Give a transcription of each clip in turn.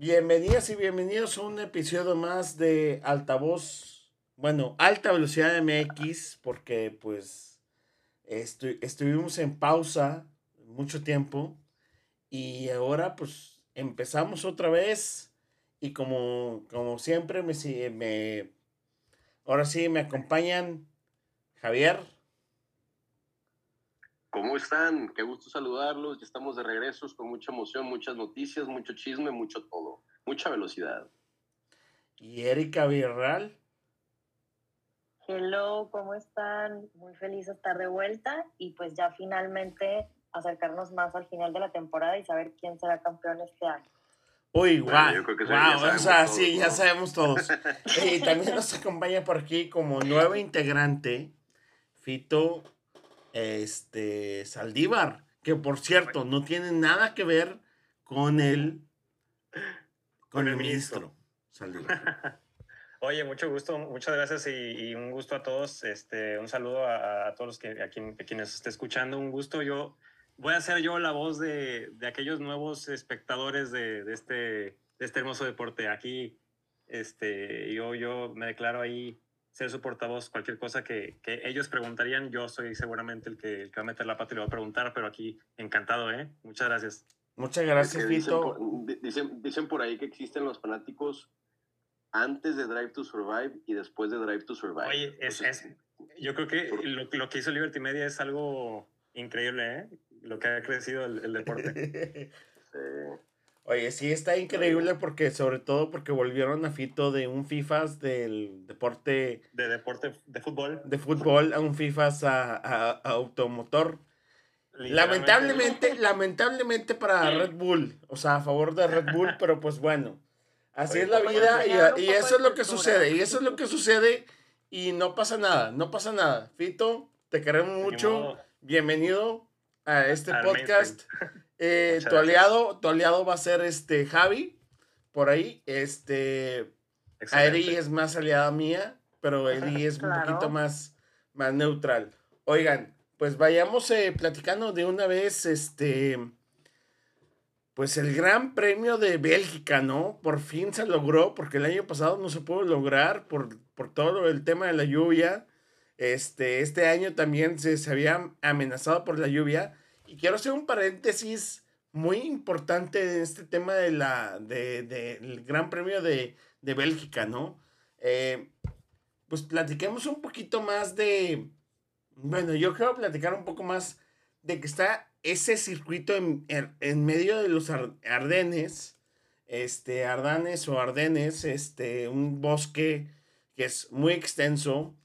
Bienvenidas y bienvenidos a un episodio más de Altavoz, bueno, Alta Velocidad MX, porque pues estuvimos en pausa mucho tiempo y ahora pues empezamos otra vez y como, como siempre me, me, ahora sí me acompañan Javier. ¿Cómo están? Qué gusto saludarlos. Ya estamos de regreso con mucha emoción, muchas noticias, mucho chisme, mucho todo. Mucha velocidad. ¿Y Erika Virral? Hello, ¿cómo están? Muy feliz de estar de vuelta y pues ya finalmente acercarnos más al final de la temporada y saber quién será campeón este año. Uy, guau, wow, o sea, sí, ya sabemos todos. y también nos acompaña por aquí como nuevo integrante, Fito este, Saldívar, que por cierto no tiene nada que ver con el, con el ministro Saldívar. Oye, mucho gusto, muchas gracias y, un gusto a todos. Este, un saludo a, todos los que a, quienes esté escuchando. Un gusto. Yo voy a ser yo la voz de, de aquellos nuevos espectadores de, de, este, de este hermoso deporte. Aquí, este, yo, yo me declaro ahí ser su portavoz, cualquier cosa que, que, ellos preguntarían, yo soy seguramente el que, el que, va a meter la pata y le va a preguntar, pero aquí encantado, ¿eh? Muchas gracias. Muchas gracias, Vito. Dicen, dicen, por ahí que existen los fanáticos antes de Drive to Survive y después de Drive to Survive. Oye, es, es, yo creo que lo, lo, que hizo Liberty Media es algo increíble, ¿eh? Lo que ha crecido el, el deporte. sí. Oye, sí está increíble porque, sobre todo porque volvieron a Fito de un FIFAs del deporte. De deporte de fútbol. De fútbol a un FIFAs a, a, automotor. Lamentablemente, lamentablemente para Red Bull, o sea, a favor de Red Bull, pero pues bueno, así es la vida y, y eso es lo que sucede, y eso es lo que sucede y no pasa nada, no pasa nada. Fito, te queremos mucho, bienvenido a este podcast. Eh, tu aliado, tu aliado va a ser este Javi, por ahí. Este Eri es más aliada mía, pero Eri es un poquito más, más neutral. Oigan, pues vayamos eh, platicando de una vez, este, pues el Gran Premio de Bélgica, ¿no? Por fin se logró, porque el año pasado no se pudo lograr por, por todo el tema de la lluvia. Este, este año también se, se había amenazado por la lluvia. Y quiero hacer un paréntesis muy importante en este tema de la, de, del Gran Premio de, de Bélgica, ¿no? Eh, pues platiquemos un poquito más de, bueno, yo quiero platicar un poco más de que está ese circuito en, en medio de los Ardenes, este, Ardanes o Ardenes, este, un bosque que es muy extenso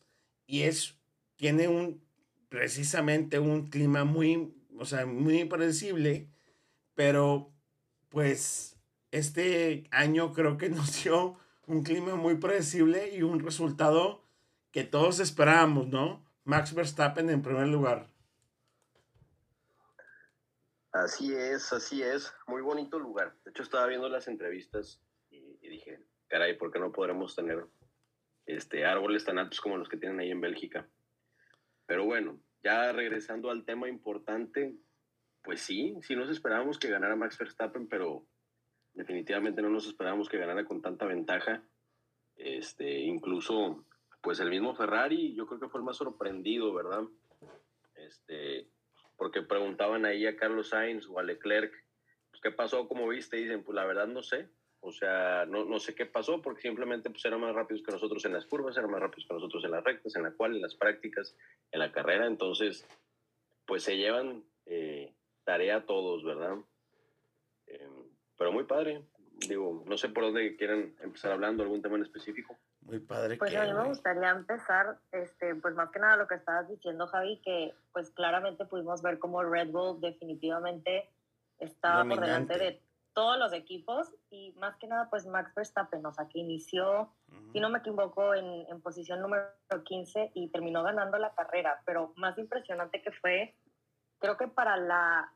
y es, tiene un, precisamente un clima muy o sea, muy impredecible, pero pues este año creo que nos dio un clima muy predecible y un resultado que todos esperábamos, ¿no? Max Verstappen en primer lugar. Así es, así es. Muy bonito lugar. De hecho, estaba viendo las entrevistas y, dije, caray, ¿por qué no podremos tener este, árboles tan altos como los que tienen ahí en Bélgica? Pero bueno, ya regresando al tema importante, pues sí, sí nos esperábamos que ganara Max Verstappen, pero definitivamente no nos esperábamos que ganara con tanta ventaja. Este, incluso, pues el mismo Ferrari, yo creo que fue el más sorprendido, ¿verdad? Este, porque preguntaban ahí a Carlos Sainz o a Leclerc, pues, ¿qué pasó? ¿Cómo viste? Dicen, pues la verdad no sé. O sea, no, no sé qué pasó porque simplemente pues, eran más rápidos que nosotros en las curvas, eran más rápidos que nosotros en las rectas, en la cual, en las prácticas, en la carrera. Entonces, pues se llevan eh, tarea a todos, ¿verdad? Em, pero muy padre. Digo, no sé por dónde quieren empezar hablando, algún tema en específico. Muy padre. Pues a mí me gustaría empezar, este, pues más que nada lo que estabas diciendo, Javi, que pues claramente pudimos ver cómo Red Bull definitivamente estaba por delante de todos los equipos y más que nada pues Max Verstappen, o sea, que inició, si no me equivoco, en, en, posición número 15 y terminó ganando la carrera, pero más impresionante que fue, creo que para la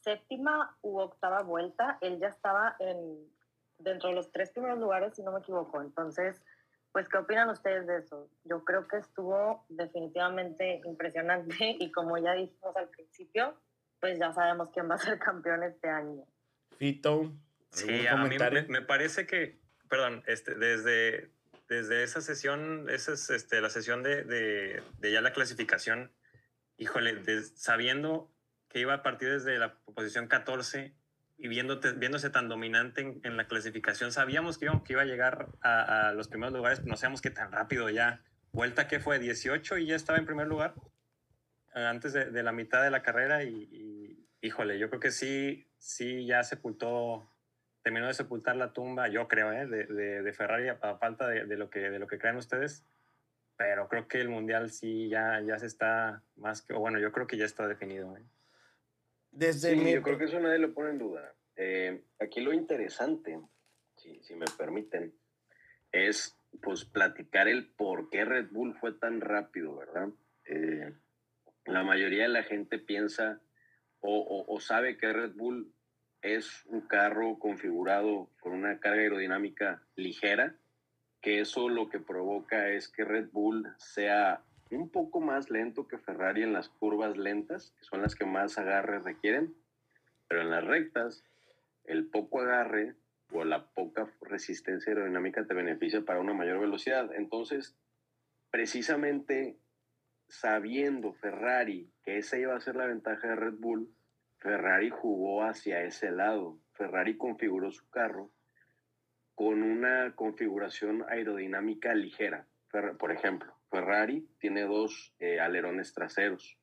séptima u octava vuelta, él ya estaba en, dentro de los tres primeros lugares, si no me equivoco, entonces... Pues, ¿qué opinan ustedes de eso? Yo creo que estuvo definitivamente impresionante y como ya dijimos al principio, pues ya sabemos quién va a ser campeón este año. Fito. Sí, a mí me, parece que, perdón, este, desde, desde esa sesión, esa es este, la sesión de, de, de ya la clasificación, híjole, sabiendo que iba a partir desde la posición 14 y viéndote, viéndose tan dominante en, la clasificación, sabíamos que iba, que iba a llegar a, a, los primeros lugares, no sabíamos que tan rápido ya. Vuelta que fue 18 y ya estaba en primer lugar eh, antes de, de la mitad de la carrera y, y, híjole, yo creo que sí, sí ya sepultó, terminó de sepultar la tumba, yo creo, ¿eh? de, de, de, Ferrari a, falta de, de, lo que, de lo que creen ustedes. Pero creo que el mundial sí ya, ya se está más que, o bueno, yo creo que ya está definido. ¿eh? Desde sí, yo creo que eso nadie lo pone en duda. Eh, aquí lo interesante, si, si, me permiten, es pues platicar el por qué Red Bull fue tan rápido, ¿verdad? Eh, la mayoría de la gente piensa o, sabe que Red Bull es un carro configurado con una carga aerodinámica ligera, que eso lo que provoca es que Red Bull sea un poco más lento que Ferrari en las curvas lentas, que son las que más agarre requieren, pero en las rectas, el poco agarre o la poca resistencia aerodinámica te beneficia para una mayor velocidad. Entonces, precisamente sabiendo Ferrari que esa iba a ser la ventaja de Red Bull, Ferrari jugó hacia ese lado. Ferrari configuró su carro con una configuración aerodinámica ligera. Por ejemplo, Ferrari tiene dos eh, alerones traseros.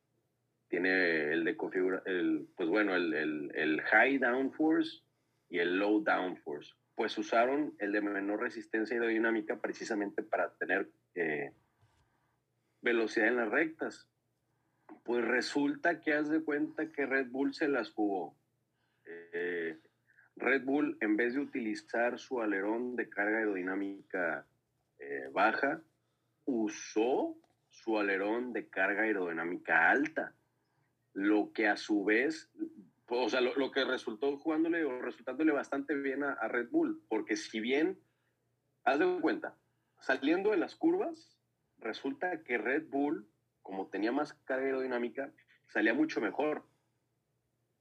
Tiene el de configura, el, pues bueno, el, el, high downforce y el low downforce. Pues usaron el de menor resistencia aerodinámica precisamente para tener eh, velocidad en las rectas. Pues resulta que haz de cuenta que Red Bull se las jugó. Eh, Red Bull, en vez de utilizar su alerón de carga aerodinámica eh, baja, usó su alerón de carga aerodinámica alta, lo que a su vez, o sea, lo, que resultó jugándole o resultándole bastante bien a, a, Red Bull, porque si bien, haz de cuenta, saliendo de las curvas, resulta que Red Bull, como tenía más carga aerodinámica, salía mucho mejor.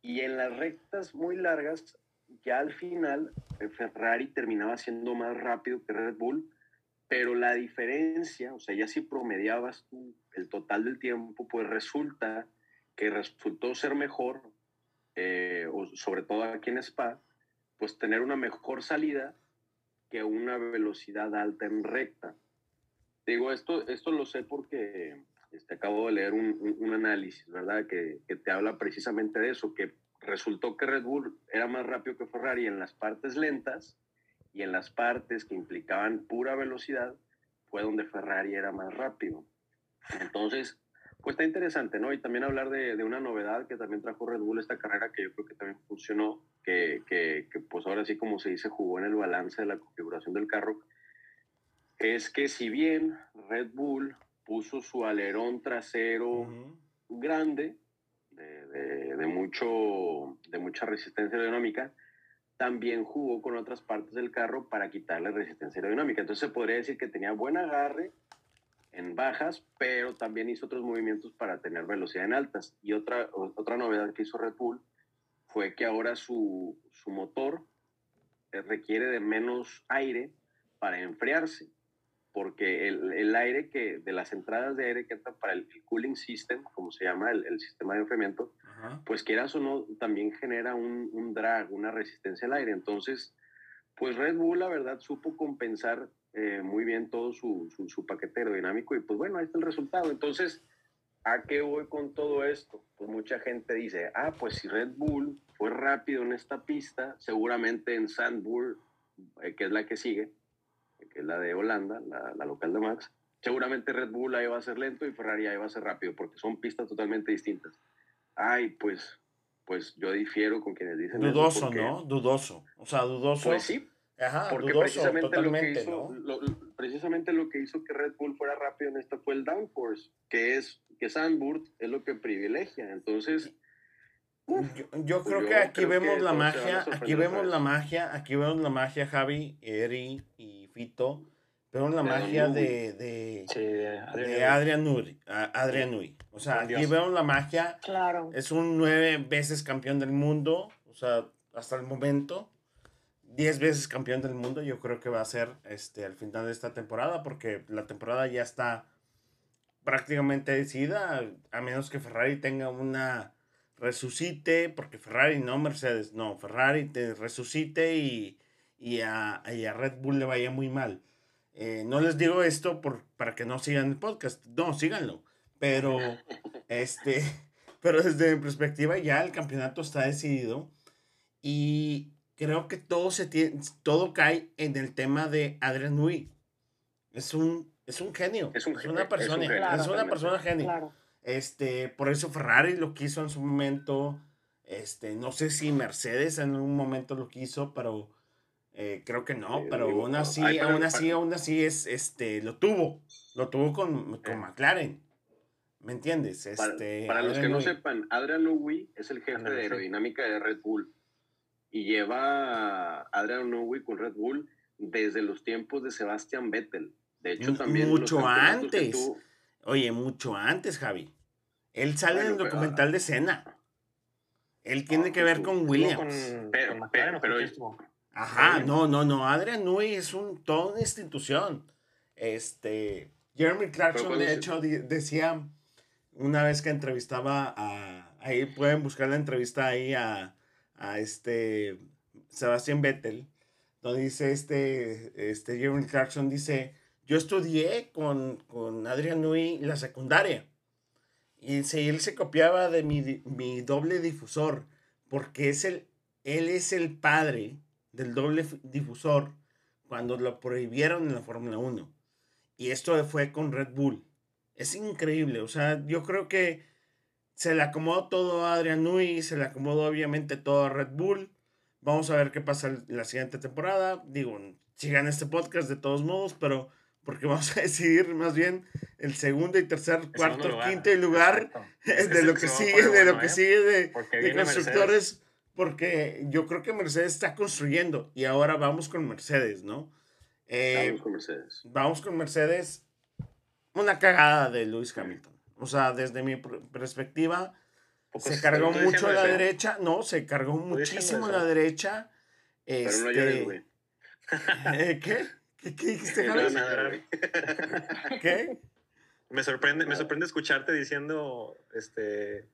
Y en las rectas muy largas, ya al final, Ferrari terminaba siendo más rápido que Red Bull, pero la diferencia, o sea, ya si promediabas tú el total del tiempo, pues resulta que resultó ser mejor, eh, sobre todo aquí en Spa, pues tener una mejor salida que una velocidad alta en recta. Digo, esto, esto lo sé porque este, acabo de leer un, un, análisis, ¿verdad? Que, que, te habla precisamente de eso, que resultó que Red Bull era más rápido que Ferrari en las partes lentas y en las partes que implicaban pura velocidad fue donde Ferrari era más rápido. Entonces, pues está interesante, ¿no? Y también hablar de, de, una novedad que también trajo Red Bull esta carrera, que yo creo que también funcionó, que, que, que, pues ahora sí, como se dice, jugó en el balance de la configuración del carro, es que si bien Red Bull puso su alerón trasero uh -huh. grande, de, de, de, mucho, de mucha resistencia aerodinámica, también jugó con otras partes del carro para quitarle resistencia aerodinámica. Entonces se podría decir que tenía buen agarre en bajas, pero también hizo otros movimientos para tener velocidad en altas. Y otra, otra novedad que hizo Red Bull fue que ahora su, su motor eh, requiere de menos aire para enfriarse, porque el, el, aire que, de las entradas de aire que entran para el, el cooling system, como se llama el, el sistema de enfriamiento, pues quieras o no, también genera un, un, drag, una resistencia al aire. Entonces, pues Red Bull, la verdad, supo compensar eh, muy bien todo su, su, su, paquete aerodinámico y pues bueno, ahí está el resultado. Entonces, ¿a qué voy con todo esto? Pues mucha gente dice, ah, pues si Red Bull fue rápido en esta pista, seguramente en Sandburg, eh, que es la que sigue, que es la de Holanda, la, la local de Max, seguramente Red Bull ahí va a ser lento y Ferrari ahí va a ser rápido, porque son pistas totalmente distintas ay, pues, pues yo difiero con quienes dicen Dudoso, porque, ¿no? Dudoso. O sea, dudoso. Pues sí. Ajá, porque dudoso, precisamente, totalmente, lo que hizo, ¿no? lo, precisamente lo que hizo que Red Bull fuera rápido en esto fue el downforce, que es que Sandburg es lo que privilegia. Entonces, uf, yo, yo, creo pues que aquí creo vemos que la magia, aquí vemos la magia, aquí vemos la magia, Javi, Eri y Fito pero la magia de, de, sí, de, de Adrian Nui. Adrian Nui. O sea, aquí vemos la magia. Claro. Es un nueve veces campeón del mundo, o sea, hasta el momento. 10 veces campeón del mundo, yo creo que va a ser este, al final de esta temporada, porque la temporada ya está prácticamente decidida, a menos que Ferrari tenga una resucite, porque Ferrari no Mercedes, no, Ferrari te resucite y, y, a, Red Bull le vaya muy mal. Eh, no les digo esto por, para que no sigan el podcast, no, síganlo, pero, este, pero desde mi perspectiva ya el campeonato está decidido y creo que todo, se tiene, todo cae en el tema de Adrian Nui. Es un, es un genio, es, una persona, es, una persona genio. Este, por eso Ferrari lo quiso en su momento. Este, no sé si Mercedes en un momento lo quiso, pero eh, creo que no, pero aún así, aún así, aún así es, este, lo tuvo, lo tuvo con, con McLaren. ¿Me entiendes? Este, para, los que no sepan, Adrian Newey es el jefe de aerodinámica de Red Bull y lleva a Adrian Newey con Red Bull desde los tiempos de Sebastian Vettel. De hecho, también. Mucho antes. Oye, mucho antes, Javi. Él sale en el documental de Cena. Él tiene que ver con Williams. pero, pero, Ajá, no, no, no. Adrian Newey es un, toda una institución. Este. Jeremy Clarkson, de hecho, decía una vez que entrevistaba a. Ahí pueden buscar la entrevista ahí a, a este. Sebastián Vettel. Donde dice este. Este Jeremy Clarkson dice. Yo estudié con, con Adrian Newey la secundaria. Y si él se copiaba de mi, mi doble difusor. Porque es el. Él es el padre del doble difusor cuando lo prohibieron en la Fórmula 1. Y esto fue con Red Bull. Es increíble, o sea, yo creo que se le acomodó todo a Adrian Nui, se le acomodó obviamente todo a Red Bull. Vamos a ver qué pasa la siguiente temporada. Digo, sigan este podcast de todos modos, pero porque vamos a decidir más bien el segundo y tercer, cuarto, quinto lugar de lo que sigue, de lo que sigue de, constructores porque yo creo que Mercedes está construyendo y ahora vamos con Mercedes, ¿no? Eh, vamos con Mercedes. Vamos con Mercedes. Una cagada de Lewis Hamilton. O sea, desde mi perspectiva, se cargó mucho a la derecha. No, se cargó muchísimo a la derecha. Pero no llores, güey. ¿Eh, ¿Qué? ¿Qué, qué dijiste, Javi? ¿Qué? Me sorprende, me sorprende escucharte diciendo, este,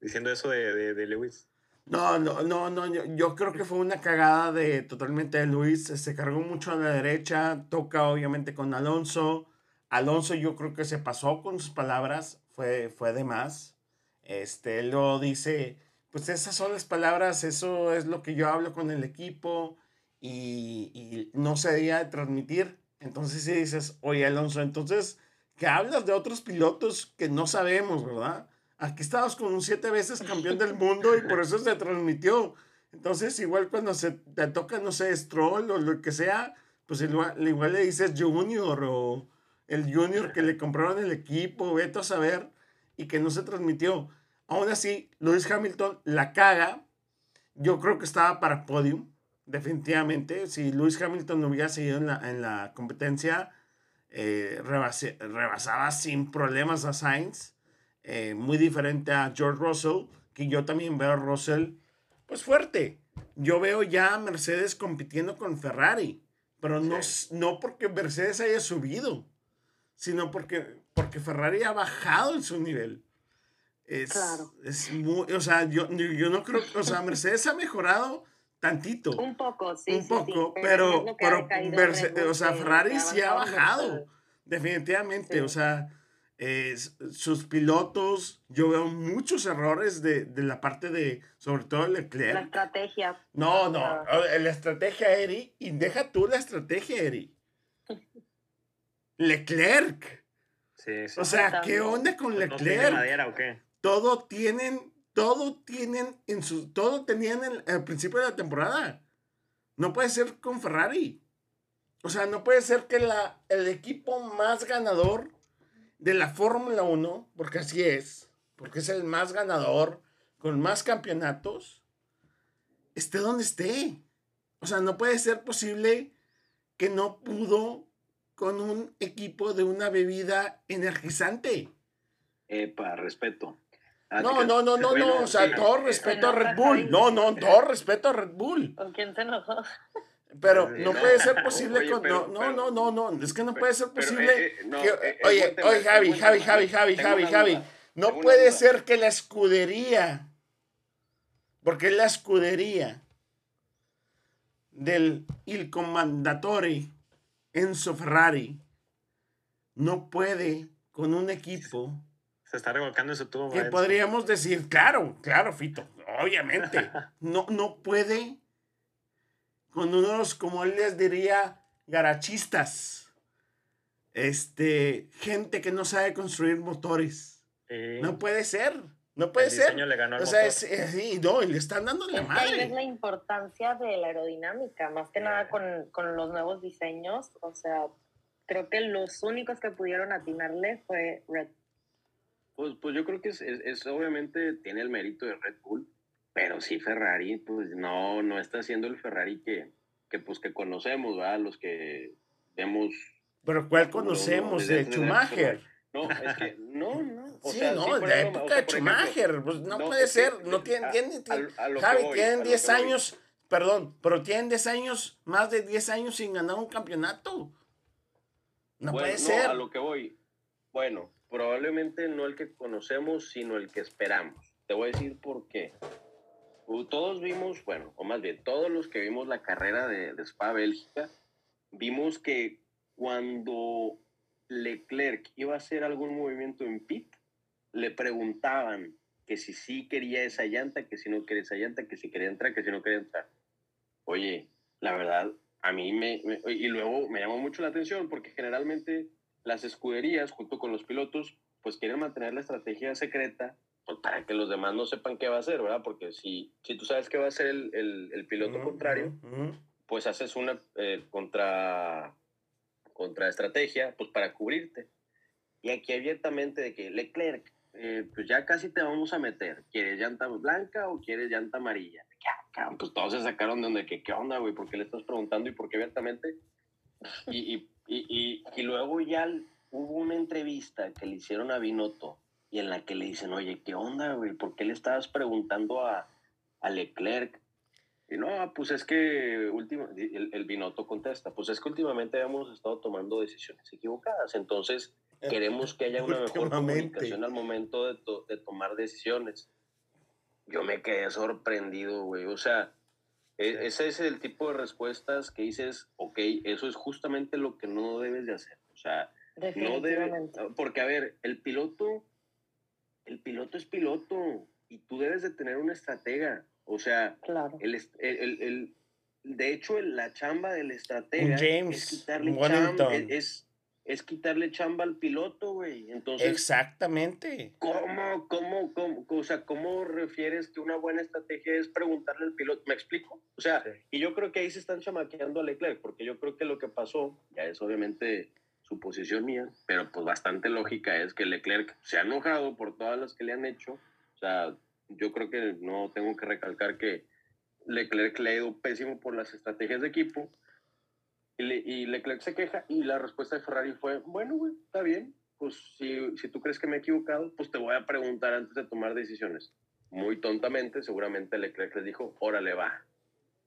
diciendo eso de, de Lewis. No, no, no, no, yo, creo que fue una cagada de totalmente de Luis, se cargó mucho a la derecha, toca obviamente con Alonso. Alonso yo creo que se pasó con sus palabras, fue, fue de más. Este, él lo dice, pues esas son las palabras, eso es lo que yo hablo con el equipo y, y no se debía transmitir. Entonces si dices, oye Alonso, entonces, que hablas de otros pilotos que no sabemos, ¿verdad? Aquí estabas con un siete veces campeón del mundo y por eso se transmitió. Entonces, igual cuando se te toca, no sé, Stroll o lo que sea, pues igual, le dices Junior o el Junior que le compraron el equipo, vete a saber, y que no se transmitió. Aún así, Lewis Hamilton la caga. Yo creo que estaba para podium, definitivamente. Si Lewis Hamilton no hubiera seguido en la, en la competencia, eh, rebasaba sin problemas a Sainz. Eh, muy diferente a George Russell, que yo también veo a Russell pues fuerte. Yo veo ya a Mercedes compitiendo con Ferrari, pero no, no porque Mercedes haya subido, sino porque, porque Ferrari ha bajado en su nivel. Es, claro. es muy, o sea, yo, yo no creo, o sea, Mercedes ha mejorado tantito. Un poco, sí. Un poco, pero, pero, o sea, Ferrari sí ha bajado, definitivamente, o sea sus pilotos, yo veo muchos errores de, la parte de, sobre todo Leclerc. La estrategia. No, no, la estrategia, Eri, y deja tú la estrategia, Eri. Leclerc. Sí, sí. O sea, ¿qué onda con Leclerc? madera, ¿o qué? Todo tienen, todo tienen en su, todo tenían al principio de la temporada. No puede ser con Ferrari. O sea, no puede ser que la, el equipo más ganador de la Fórmula 1, porque así es, porque es el más ganador, con más campeonatos, esté donde esté. O sea, no puede ser posible que no pudo con un equipo de una bebida energizante. Epa, respeto. Ah, no, no, no, no, no, o sea, todo respeto a Red Bull. No, no, todo respeto a Red Bull. ¿Con quién se enojó? Pero no, puede ser posible con. no, no, no, no, Es que no puede ser posible. oye, oye, Javi, Javi, Javi, Javi, Javi, Javi. No puede ser que la escudería. Porque es la escudería del Il Commandatore Enzo Ferrari. No puede con un equipo. Se está revolcando ese tubo. Que podríamos decir, claro, claro, Fito, obviamente. No, no puede con unos, como él les diría, garachistas. Este, gente que no sabe construir motores. No puede ser. No puede ser. Le ganó o sea, sí, no, y le están dando la madre. es la importancia de la aerodinámica, más que nada con, con, los nuevos diseños. O sea, creo que los únicos que pudieron atinarle fue Red. Pues, pues yo creo que es, es, obviamente tiene el mérito de Red Bull, pero sí, Ferrari, pues no, no está haciendo el Ferrari que, que pues que conocemos, ¿verdad? Los que vemos. Pero ¿cuál conocemos? de Schumacher. No, es que no, no. sí, no, de la época de Schumacher. pues no, puede ser. no tienen, Javi, tienen 10 años, perdón, pero tienen 10 años, más de 10 años sin ganar un campeonato. No puede ser. A lo que voy. Bueno, probablemente no el que conocemos, sino el que esperamos. Te voy a decir por qué. Todos vimos, bueno, o más bien, todos los que vimos la carrera de, de Spa Bélgica, vimos que cuando Leclerc iba a hacer algún movimiento en pit, le preguntaban que si sí quería esa llanta, que si no quería esa llanta, que si quería entrar, que si no quería entrar. Oye, la verdad, a mí me, me, y luego me llamó mucho la atención porque generalmente las escuderías junto con los pilotos pues quieren mantener la estrategia secreta pues, para que los demás no sepan qué va a hacer, ¿verdad? Porque si, si tú sabes qué va a hacer el, el, piloto contrario, pues haces una eh, contra, contra estrategia, pues para cubrirte. Y aquí abiertamente de que Leclerc, eh, pues ya casi te vamos a meter. ¿Quieres llanta blanca o quieres llanta amarilla? Ya, ah, pues todos se sacaron de donde que, ¿qué onda, güey? ¿Por qué le estás preguntando y por qué abiertamente? Y, y, y, y, luego ya hubo una entrevista que le hicieron a Binotto y en la que le dicen, oye, ¿qué onda, güey? ¿Por qué le estabas preguntando a, a Leclerc? Y no, pues es que último, el, el Binotto contesta, pues es que últimamente hemos estado tomando decisiones equivocadas, entonces eh, queremos que haya una mejor comunicación al momento de, de tomar decisiones. Yo me quedé sorprendido, güey, o sea, e, ese es el tipo de respuestas que dices, ok, eso es justamente lo que no debes de hacer, o sea, no debe, porque a ver, el piloto el piloto es piloto y tú debes de tener una estratega. O sea, el, el, el, de hecho, la chamba del estratega es quitarle chamba, es, es, quitarle chamba al piloto, güey. Entonces, Exactamente. ¿cómo, cómo, cómo, o sea, ¿cómo refieres que una buena estrategia es preguntarle al piloto? ¿Me explico? O sea, y yo creo que ahí se están chamaqueando a Leclerc, porque yo creo que lo que pasó, ya es obviamente suposición mía, pero pues bastante lógica es que Leclerc se ha enojado por todas las que le han hecho. O sea, yo creo que no tengo que recalcar que Leclerc le ha ido pésimo por las estrategias de equipo. Y, Leclerc se queja y la respuesta de Ferrari fue, bueno, güey, está bien. Pues si, si tú crees que me he equivocado, pues te voy a preguntar antes de tomar decisiones. Muy tontamente, seguramente Leclerc les dijo, órale, va,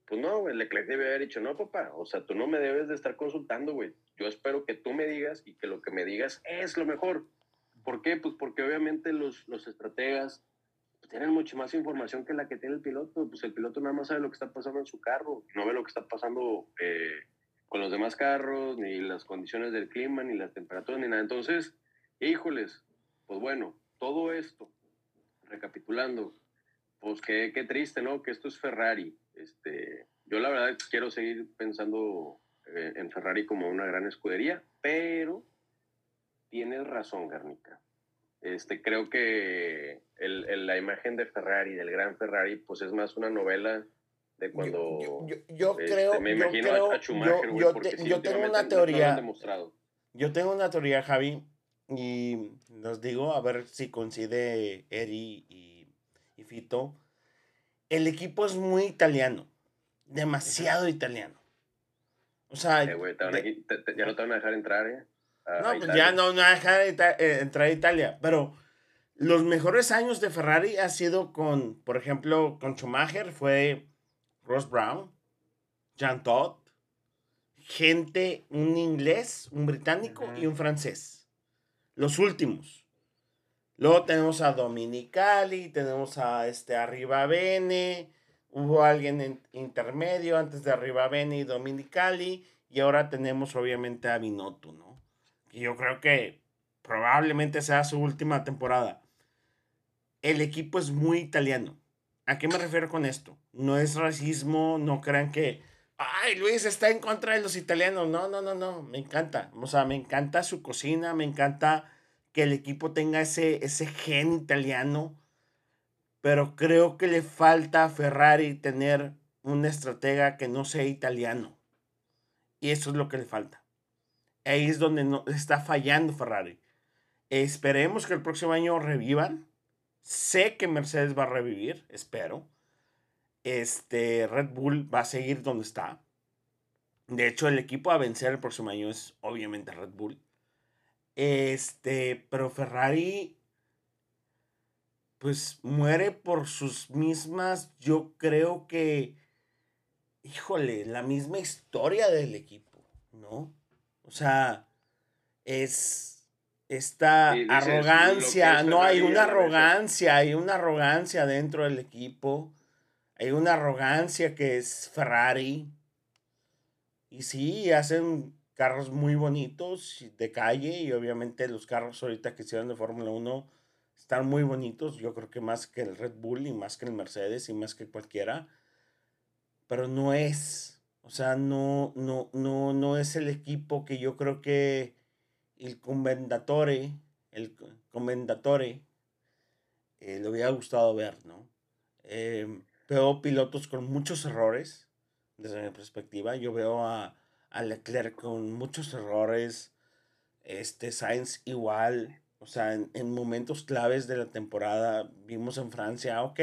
pues no, güey, Leclerc debe haber dicho, no, papá, o sea, tú no me debes de estar consultando, güey. Yo espero que tú me digas y que lo que me digas es lo mejor. ¿Por qué? Pues porque obviamente los, los estrategas pues, tienen mucha más información que la que tiene el piloto. Pues el piloto nada más sabe lo que está pasando en su carro, no ve lo que está pasando eh, con los demás carros, ni las condiciones del clima, ni las temperaturas, ni nada. Entonces, híjoles, pues bueno, todo esto, recapitulando, pues qué, qué triste, ¿no? Que esto es Ferrari este, yo la verdad quiero seguir pensando eh, en Ferrari como una gran escudería, pero tienes razón, Garnica. Este, creo que el, la imagen de Ferrari, del gran Ferrari, pues es más una novela de cuando... Yo, este, creo... Me imagino a Schumacher, yo, tengo una teoría... Yo tengo una teoría, Javi, y nos digo, a ver si coincide Eri y, y Fito el equipo es muy italiano, demasiado italiano. O sea, eh, ya no te van a dejar entrar, ¿eh? no, pues ya no, no van a dejar eh, entrar a Italia, pero los mejores años de Ferrari ha sido con, por ejemplo, con Schumacher fue Ross Brown, Jean Todt, gente, un inglés, un británico y un francés. Los últimos. Luego tenemos a Dominicali, tenemos a este Arriba Bene, hubo alguien en intermedio antes de Arriba Bene y Dominicali, y ahora tenemos obviamente a Binotto, ¿no? Yo creo que probablemente sea su última temporada. El equipo es muy italiano. ¿A qué me refiero con esto? No es racismo, no crean que, ay, Luis está en contra de los italianos. No, no, no, no, me encanta. O sea, me encanta su cocina, me encanta que el equipo tenga ese, ese gen italiano. Pero creo que le falta a Ferrari tener un estratega que no sea italiano. Y eso es lo que le falta. Ahí es donde no, está fallando Ferrari. Esperemos que el próximo año revivan. Sé que Mercedes va a revivir, espero. Este Red Bull va a seguir donde está. De hecho, el equipo a vencer el próximo año es obviamente Red Bull. Este, pero Ferrari pues muere por sus mismas, yo creo que híjole, la misma historia del equipo, ¿no? O sea, es esta arrogancia, no hay una arrogancia, hay una arrogancia dentro del equipo, hay una arrogancia que es Ferrari. Y sí, hacen carros muy bonitos de calle y obviamente los carros ahorita que hicieron de Fórmula 1 están muy bonitos, yo creo que más que el Red Bull y más que el Mercedes y más que cualquiera, pero no es, o sea, no, no, no, no es el equipo que yo creo que el commendatore, el commendatore, eh, le hubiera gustado ver, ¿no? Eh, veo pilotos con muchos errores, desde mi perspectiva. Yo veo a, a Leclerc con muchos errores, este Sainz igual, o sea, en, en, momentos claves de la temporada, vimos en Francia, ok,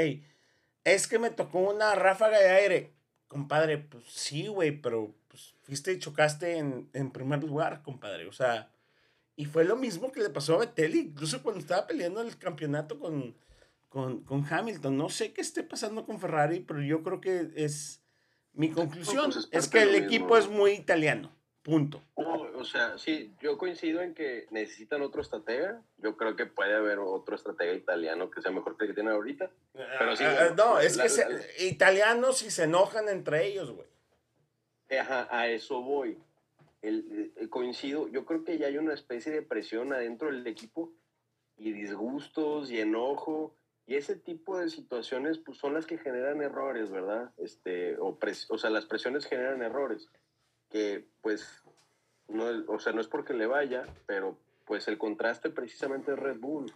es que me tocó una ráfaga de aire. Compadre, pues sí, güey, pero pues, fuiste y chocaste en, en primer lugar, compadre. O sea, y fue lo mismo que le pasó a Vettel, incluso cuando estaba peleando el campeonato con, con, con, Hamilton. No sé qué esté pasando con Ferrari, pero yo creo que es mi conclusión. Pues es, que el equipo es muy italiano. Punto. o sea, sí, yo coincido en que necesitan otro estratega. Yo creo que puede haber otro estratega italiano que sea mejor que el que tienen ahorita. Pero sí, uh, no, es que se, italianos si se enojan entre ellos, güey. Ajá, a eso voy el, eh, coincido, yo creo que ya hay una especie de presión adentro del equipo y disgustos y enojo y ese tipo de situaciones pues son las que generan errores, ¿verdad? Este, o, o sea, las presiones generan errores que pues no, o sea, no es porque le vaya, pero pues el contraste precisamente es Red Bull.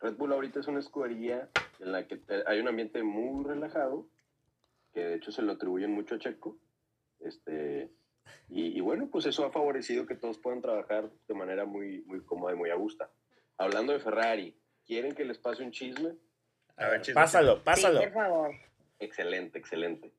Red Bull ahorita es una escudería en la que hay un ambiente muy relajado, que de hecho se lo atribuyen mucho a Checo. Este, y, bueno, pues eso ha favorecido que todos puedan trabajar de manera muy, muy cómoda y muy a gusto. Hablando de Ferrari, ¿quieren que les pase un chisme? A ver, chisme. Pásalo, pásalo. por favor. Excelente, excelente.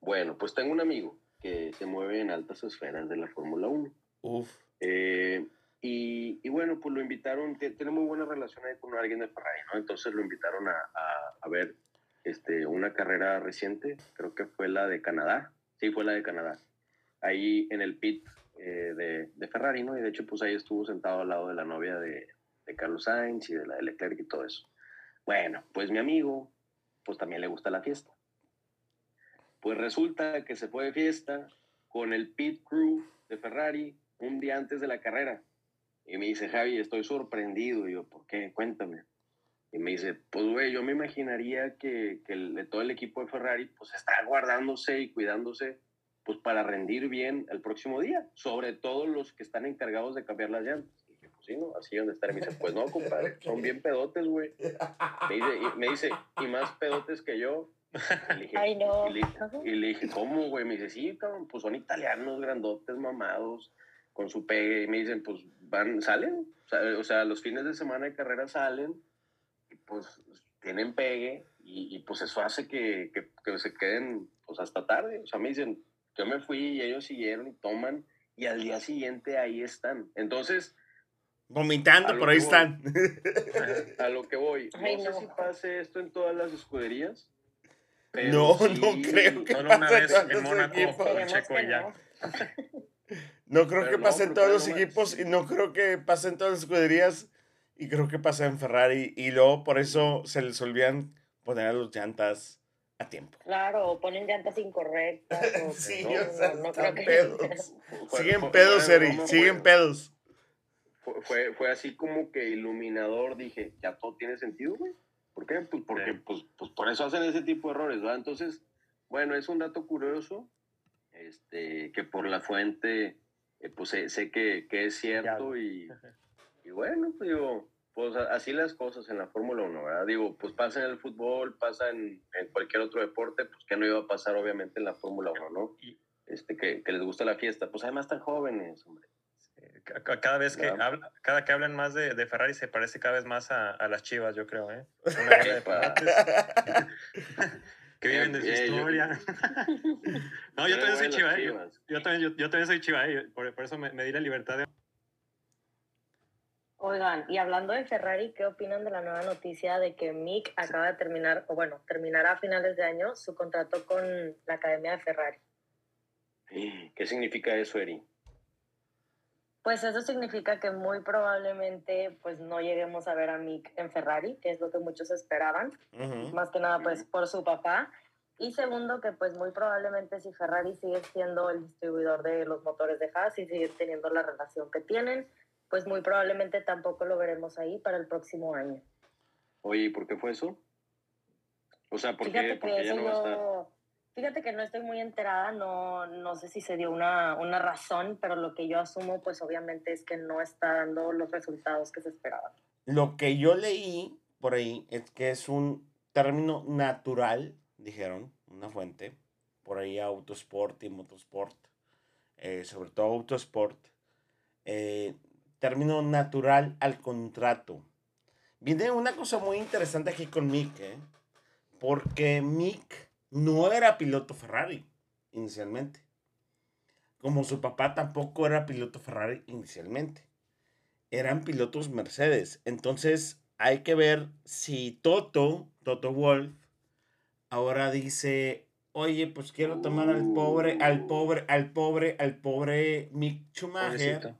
Bueno, pues tengo un amigo que se mueve en altas esferas de la Fórmula 1. Uf. Eh, y, y, bueno, pues lo invitaron, tiene muy buena relación ahí con alguien de Ferrari, ¿no? Entonces lo invitaron a, a, a ver este, una carrera reciente, creo que fue la de Canadá. Sí, fue la de Canadá ahí en el pit eh, de, de, Ferrari, ¿no? Y de hecho, pues ahí estuvo sentado al lado de la novia de, de, Carlos Sainz y de la de Leclerc y todo eso. Bueno, pues mi amigo, pues también le gusta la fiesta. Pues resulta que se fue de fiesta con el pit crew de Ferrari un día antes de la carrera. Y me dice, Javi, estoy sorprendido. Y yo, ¿por qué? Cuéntame. Y me dice, pues güey, yo me imaginaría que, que todo el equipo de Ferrari pues está guardándose y cuidándose pues para rendir bien el próximo día, sobre todo los que están encargados de cambiar las llantas. Pues sí, ¿no? Así donde estar. Y me dice, pues no, compadre, son bien pedotes, güey. Me dice, y, me dice, y más pedotes que yo. Y le dije, Ay, no. Y le, y le dije, ¿cómo, güey? Me dice, sí, cabrón, pues son italianos, grandotes, mamados, con su pegue. Y me dicen, pues van, salen. O sea, o sea, los fines de semana de carrera salen, y pues tienen pegue, y, y pues eso hace que, que, que se queden pues hasta tarde. O sea, me dicen, yo me fui y ellos siguieron y toman y al día siguiente ahí están. Entonces... Vomitando, por ahí están. A, lo que voy. No, sé si pase esto en todas las escuderías. no, no creo que Solo una vez en Mónaco con Checo y ya. No creo que pasen todos los equipos y no creo que pasen todas las escuderías y creo que pasa en Ferrari y luego por eso se les olvidan poner a los llantas a tiempo. Claro, ponen llantas incorrectas. sí, o sea, no, creo que... pedos. siguen pedos, Eri, siguen pedos. Fue, fue, así como que iluminador, dije, ya todo tiene sentido, güey. ¿Por qué? Pues porque pues, pues por eso hacen ese tipo de errores, ¿verdad? Entonces, bueno, es un dato curioso, este, que por la fuente, eh, pues sé, que, que, es cierto y, y bueno, pues digo, pues así las cosas en la Fórmula 1, ¿verdad? Digo, pues pasa en el fútbol, pasa en, en, cualquier otro deporte, pues que no iba a pasar obviamente en la Fórmula 1, ¿no? Este, que, que, les gusta la fiesta. Pues además están jóvenes, hombre. Cada vez que, habla, cada que hablan más de, de, Ferrari se parece cada vez más a, a las chivas, yo creo, ¿eh? que viven de su historia. no, yo también soy chiva, ¿eh? Yo, también, yo, yo, también soy chiva, ¿eh? Por, por eso me, me di la libertad de Oigan, y hablando de Ferrari, ¿qué opinan de la nueva noticia de que Mick acaba de terminar, o bueno, terminará a finales de año su contrato con la Academia de Ferrari? ¿Qué significa eso, Eri? Pues eso significa que muy probablemente pues no lleguemos a ver a Mick en Ferrari, que es lo que muchos esperaban, más que nada pues por su papá. Y segundo, que pues muy probablemente si Ferrari sigue siendo el distribuidor de los motores de Haas y sigue teniendo la relación que tienen, pues muy probablemente tampoco lo veremos ahí para el próximo año. Oye, ¿y por qué fue eso? O sea, ¿por qué, porque ya no va a estar? Fíjate que no estoy muy enterada, no, no sé si se dio una, una razón, pero lo que yo asumo, pues obviamente es que no está dando los resultados que se esperaban. Lo que yo leí por ahí es que es un término natural, dijeron, una fuente, por ahí Autosport y Motorsport, eh, sobre todo Autosport, eh, término natural al contrato. Viene una cosa muy interesante aquí con Mick, ¿eh? porque Mick no era piloto Ferrari inicialmente. Como su papá tampoco era piloto Ferrari inicialmente. Eran pilotos Mercedes. Entonces hay que ver si Toto, Toto Wolf, ahora dice, oye, pues quiero tomar al pobre, al pobre, al pobre, al pobre Mick Schumacher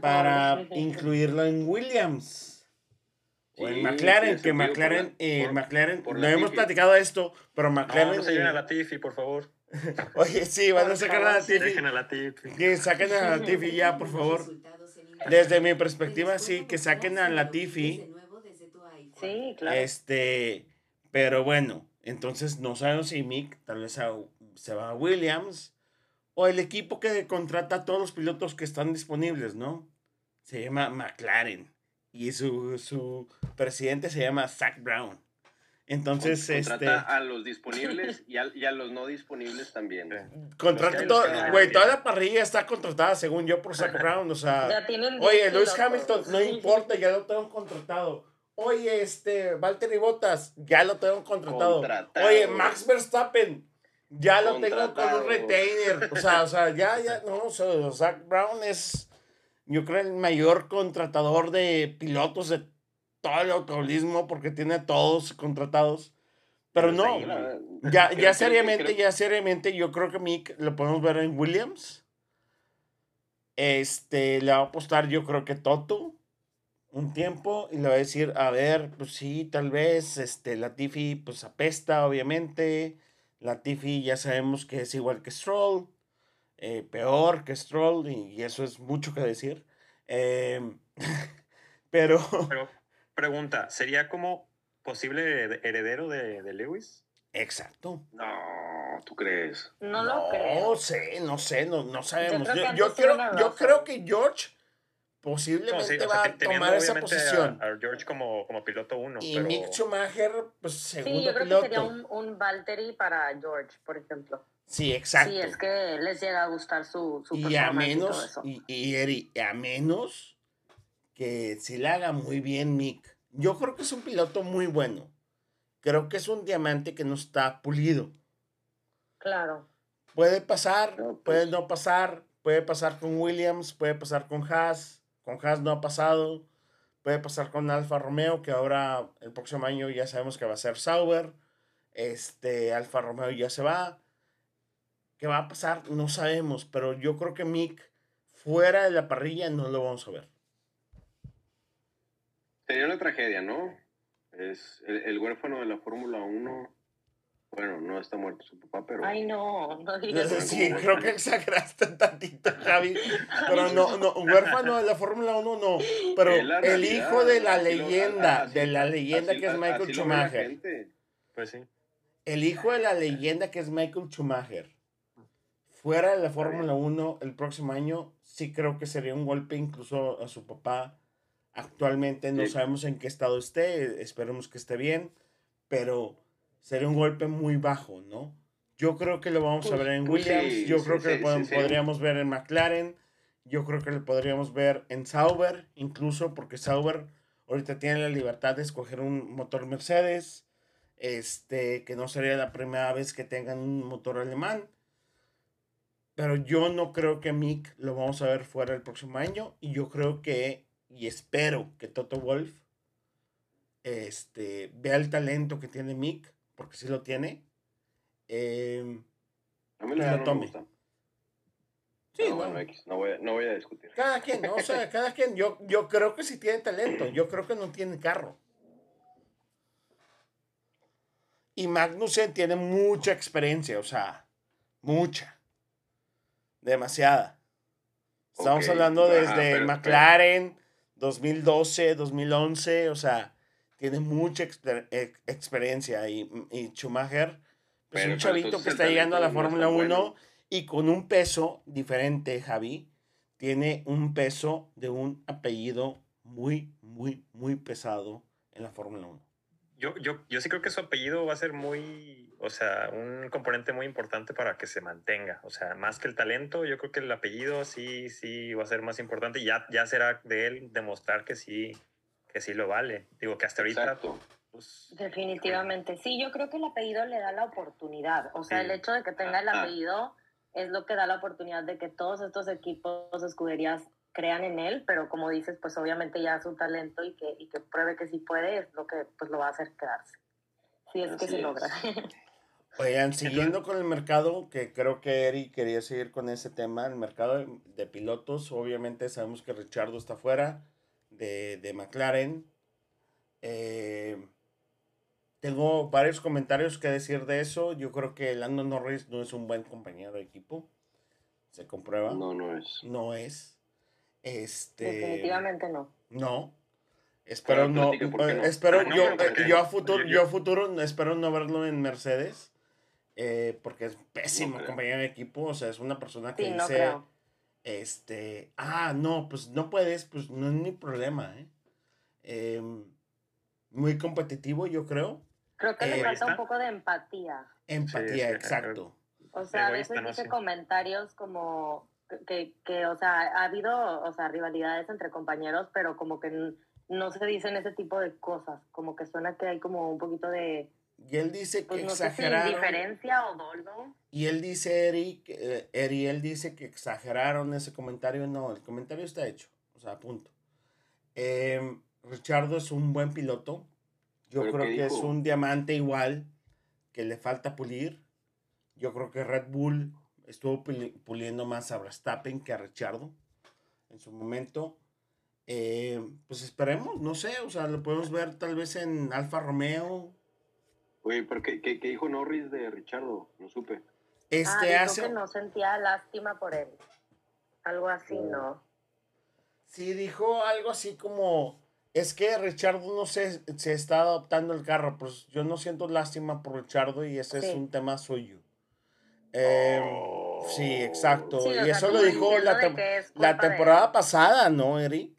para incluirlo en Williams. O en McLaren, que McLaren, eh, McLaren, no hemos platicado esto, pero McLaren. No, se lleven a la Tiffy, por favor. Oye, sí, van a sacar a la Tiffy. a la Tiffy. Que saquen a la Tiffy ya, por favor. Desde mi perspectiva, sí, que saquen a la Tiffy. Sí, claro. Este, pero bueno, entonces no sabemos si Mick tal vez se va a Williams o el equipo que contrata a todos los pilotos que están disponibles, ¿no? Se llama McLaren y su, su presidente se llama Zach Brown. Entonces, contrata este... a los disponibles y a, y a, los no disponibles también. Contrata todo, güey, toda la parrilla está contratada, según yo, por Zach Brown, o sea... oye, Lewis Hamilton, no importa, ya lo tengo contratado. Oye, este, Valtteri Bottas, ya lo tengo contratado. Contratado. Oye, Max Verstappen, ya lo tengo con un retainer. O sea, o sea, ya, ya, no, o sea, Zach Brown es, yo creo, el mayor contratador de pilotos de todo el automovilismo porque tiene a todos contratados. Pero no, ya, ya seriamente, ya seriamente, yo creo que Mick lo podemos ver en Williams. Este, le va a apostar, yo creo que Toto un tiempo y le va a decir, a ver, pues sí, tal vez, este, la Tiffy, pues apesta, obviamente. Latifi ya sabemos que es igual que Stroll, eh, peor que Stroll, y, eso es mucho que decir. Em, pero... pero... Pregunta, ¿sería como posible heredero de, de Lewis? Exacto. No, ¿tú crees? No lo creo. No sé, no sé, no, no sabemos. Yo, creo, yo creo que George posiblemente va a tomar esa posición. A, George como, como piloto uno. Y Mick Schumacher, pues segundo sí, yo creo Que sería un, un Valtteri para George, por ejemplo. Sí, exacto. Sí, es que les llega a gustar su, su y a menos, y, y, Eri, a menos que si le haga muy bien Mick. Yo creo que es un piloto muy bueno. Creo que es un diamante que no está pulido. Claro. Puede pasar, puede pues no pasar, puede pasar con Williams, puede pasar con Haas con Haas no ha pasado. Puede pasar con Alfa Romeo, que ahora el próximo año ya sabemos que va a ser Sauber. Este, Alfa Romeo ya se va. ¿Qué va a pasar? No sabemos, pero yo creo que Mick fuera de la parrilla no lo vamos a ver. Sería una tragedia, ¿no? Es el, huérfano de la Fórmula 1. Bueno, no está muerto su papá, pero. Ay, no, no digas Sí, creo que exageraste tantito, Javi. Pero no, no, huérfano de la Fórmula 1 no. Pero el hijo de la leyenda, de la leyenda que es Michael Schumacher. Pues sí. El hijo de la leyenda que es Michael Schumacher. Fuera de la Fórmula 1 el próximo año, sí creo que sería un golpe incluso a su papá Actualmente no sabemos en qué estado esté, esperemos que esté bien, pero sería un golpe muy bajo, ¿no? Yo creo que lo vamos a pues, ver en pues Williams, yo creo que lo podríamos ver en McLaren, yo creo que lo podríamos ver en Sauber, incluso porque Sauber ahorita tiene la libertad de escoger un motor Mercedes, este, que no sería la primera vez que tengan un motor alemán. Pero yo no creo que Mick lo vamos a ver fuera el próximo año y yo creo que y espero que Toto Wolf este, vea el talento que tiene Mick, porque sí lo tiene. Eh, a mí lo tome. Sí, no, no, voy a, no, voy a, discutir. Cada quien, o sea, cada quien. Yo, yo creo que sí tiene talento, yo creo que no tiene carro. Y Magnussen tiene mucha experiencia, o sea, mucha. Demasiada. Estamos hablando desde McLaren, 2012, 2011, o sea, tiene mucha experiencia y, y Schumacher es un chavito que está llegando a la Fórmula 1 y con un peso diferente, Javi, tiene un peso de un apellido muy, muy, muy pesado en la Fórmula 1. Yo, yo, yo sí creo que su apellido va a ser muy, o sea, un componente muy importante para que se mantenga. O sea, más que el talento, yo creo que el apellido sí, sí va a ser más importante y ya, ya será de él demostrar que sí, que sí lo vale. Digo que hasta ahorita... Pues, Definitivamente. Sí, yo creo que el apellido le da la oportunidad. O sea, el hecho de que tenga el apellido es lo que da la oportunidad de que todos estos equipos, escuderías crean en él, pero como dices, pues obviamente ya su talento y que, y que pruebe que sí puede es lo que pues lo va a hacer quedarse. Si es que se logra. Oigan, siguiendo con el mercado, que creo que Eri quería seguir con ese tema, el mercado de, pilotos, obviamente sabemos que Richardo está fuera de, de McLaren. Eh, tengo varios comentarios que decir de eso. Yo creo que Lando Norris no es un buen compañero de equipo. Se comprueba. No, no es. No es. Este, Definitivamente no. No. Espero no, eh, espero ah, yo, eh, yo a futuro, yo a futuro espero no verlo en Mercedes, eh, porque es pésimo compañero de equipo, o sea, es una persona que dice, este, ah, no, pues no puedes, pues no es mi problema, em, muy competitivo, yo creo. Creo que le falta un poco de empatía. Empatía, exacto. O sea, a veces dice comentarios como, que, que, o sea, ha habido, o sea, rivalidades entre compañeros, pero como que no se dicen ese tipo de cosas, como que suena que hay como un poquito de... Y él dice que pues, no exageraron. diferencia o dolo. Y él dice, Eric, eh, Eri, él dice que exageraron ese comentario. No, el comentario está hecho. O sea, punto. Eh, Richardo es un buen piloto. Yo creo que es un diamante igual que le falta pulir. Yo creo que Red Bull estuvo puliendo más a Verstappen que a Richardo en su momento. Eh, pues esperemos, no sé, o sea, lo podemos ver tal vez en Alfa Romeo. Oye, pero ¿qué, qué, dijo Norris de Richardo? No supe. Este ah, hace... que no sentía lástima por él. Algo así, oh. ¿no? Sí, dijo algo así como, es que Richardo no se, se está adoptando el carro, pues yo no siento lástima por Richardo y ese es un tema suyo. Eh, sí, exacto. y eso lo dijo la, la temporada pasada, ¿no, Eri?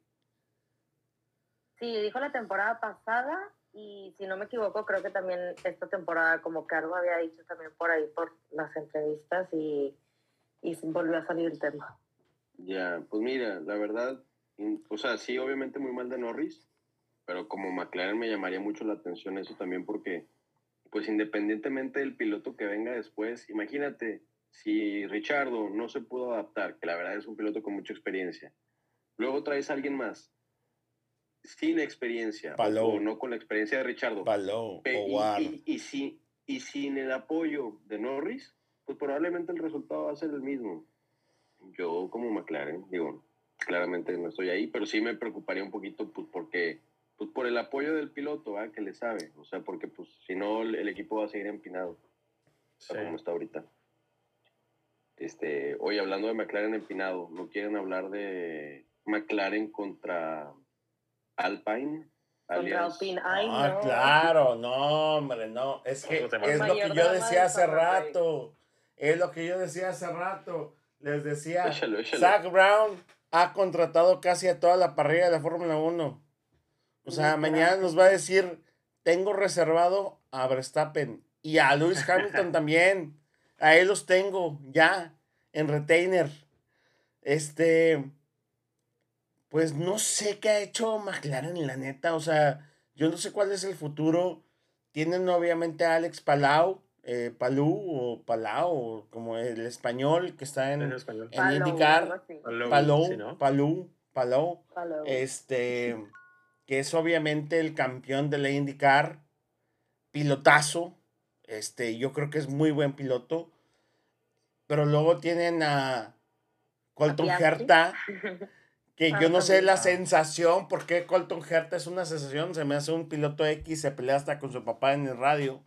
Sí, dijo la temporada pasada y si no me equivoco, creo que también esta temporada, como que algo había dicho también por ahí por las entrevistas y, y volvió a salir el tema. Ya, pues mira, la verdad, o sea, sí, obviamente muy mal de Norris, pero como McLaren me llamaría mucho la atención eso también porque pues independientemente del piloto que venga después, imagínate si Richardo no se pudo adaptar, que la verdad es un piloto con mucha experiencia, luego traes a alguien más sin experiencia, o no con la experiencia de Richardo, y, y, y sin el apoyo de Norris, pues probablemente el resultado va a ser el mismo. yo como McLaren, digo, claramente no estoy ahí, pero sí me preocuparía un poquito pues, porque pues por el apoyo del piloto, que le sabe, o sea, porque pues si no el equipo va a seguir empinado, como está ahorita. Este, hoy hablando de McLaren empinado, ¿no quieren hablar de McLaren contra Alpine? Contra Alpine, ah, claro, no, hombre, no, es que es lo que yo decía hace rato, es lo que yo decía hace rato, les decía, Zach Brown ha contratado casi a toda la parrilla de la Fórmula 1 o sea, mañana nos va a decir, tengo reservado a Verstappen y a Lewis Hamilton también. A él los tengo ya en retainer. Este, pues no sé qué ha hecho McLaren, la neta. O sea, yo no sé cuál es el futuro. Tienen obviamente a Alex Palau, eh, Palou o Palau, como el español que está en, en IndyCar. Palou, Palou, Palou, Este que es obviamente el campeón de la IndyCar, pilotazo, este, yo creo que es muy buen piloto, pero luego tienen a Colton Herta, que yo no sé la sensación, porque Colton Herta es una sensación, se me hace un piloto X, se pelea hasta con su papá en el radio,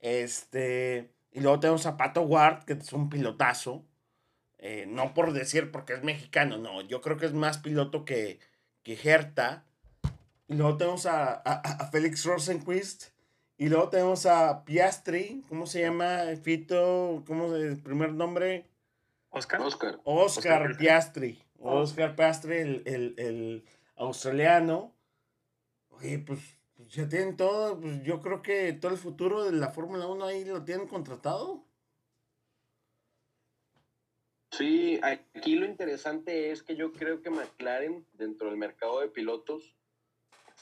este, y luego tenemos a Pato Ward, que es un pilotazo, eh, no por decir porque es mexicano, no, yo creo que es más piloto que, que Herta, y luego tenemos a, a, Félix Rosenquist. Y luego tenemos a Piastri. ¿Cómo se llama? Fito. ¿Cómo es el primer nombre? Oscar. Oscar. Oscar, Piastri. Oscar Piastri, el, el, el, australiano. Oye, pues, pues, ya tienen todo. Pues yo creo que todo el futuro de la Fórmula 1 ahí lo tienen contratado. Sí, aquí lo interesante es que yo creo que McLaren, dentro del mercado de pilotos,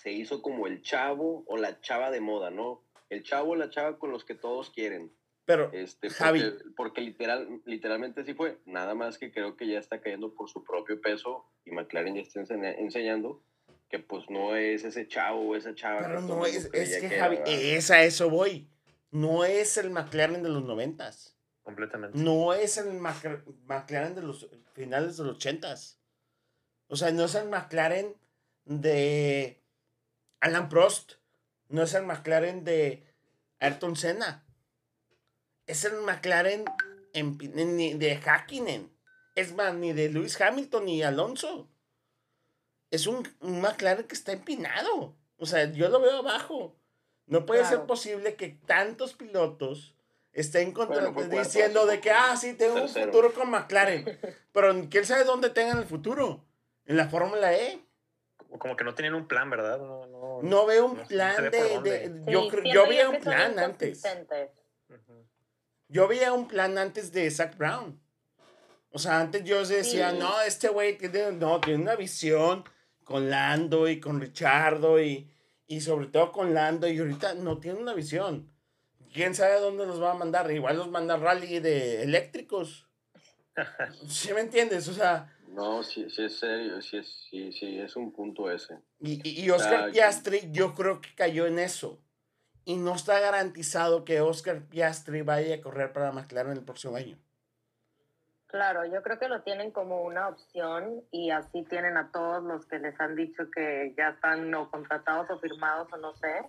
se hizo como el chavo o la chava de moda, ¿no? El chavo o la chava con los que todos quieren. Pero, este, porque, porque literal, literalmente sí fue. Nada más que creo que ya está cayendo por su propio peso y McLaren ya está enseñando que pues no es ese chavo o esa chava. Pero no es, es que, Javi, es a eso voy. No es el McLaren de los noventas. Completamente. No es el McLaren de los finales de los ochentas. O sea, no es el McLaren de Alan Prost no es el McLaren de Ayrton Senna. Es el McLaren ni de Hakkinen. Es más, ni de Lewis Hamilton ni Alonso. Es un, McLaren que está empinado. O sea, yo lo veo abajo. No puede ser posible que tantos pilotos estén diciendo de que, ah, sí, tengo un futuro con McLaren. Pero quién sabe dónde tengan el futuro. En la Fórmula E como que no tenían un plan, ¿verdad? No, no, no veo un plan de, yo creo, yo veía un plan antes. Yo veía un plan antes de Zach Brown. O sea, antes yo decía, no, este güey tiene, no, tiene una visión con Lando y con Richardo y, y sobre todo con Lando y ahorita no tiene una visión. ¿Quién sabe a dónde los va a mandar? Igual los manda rally de eléctricos. ¿Sí me entiendes? O sea, no, sí, sí es serio, sí es, sí, sí, es un punto ese. Y, y, Oscar Piastri yo creo que cayó en eso. Y no está garantizado que Oscar Piastri vaya a correr para McLaren el próximo año. Claro, yo creo que lo tienen como una opción y así tienen a todos los que les han dicho que ya están no contratados o firmados o no sé,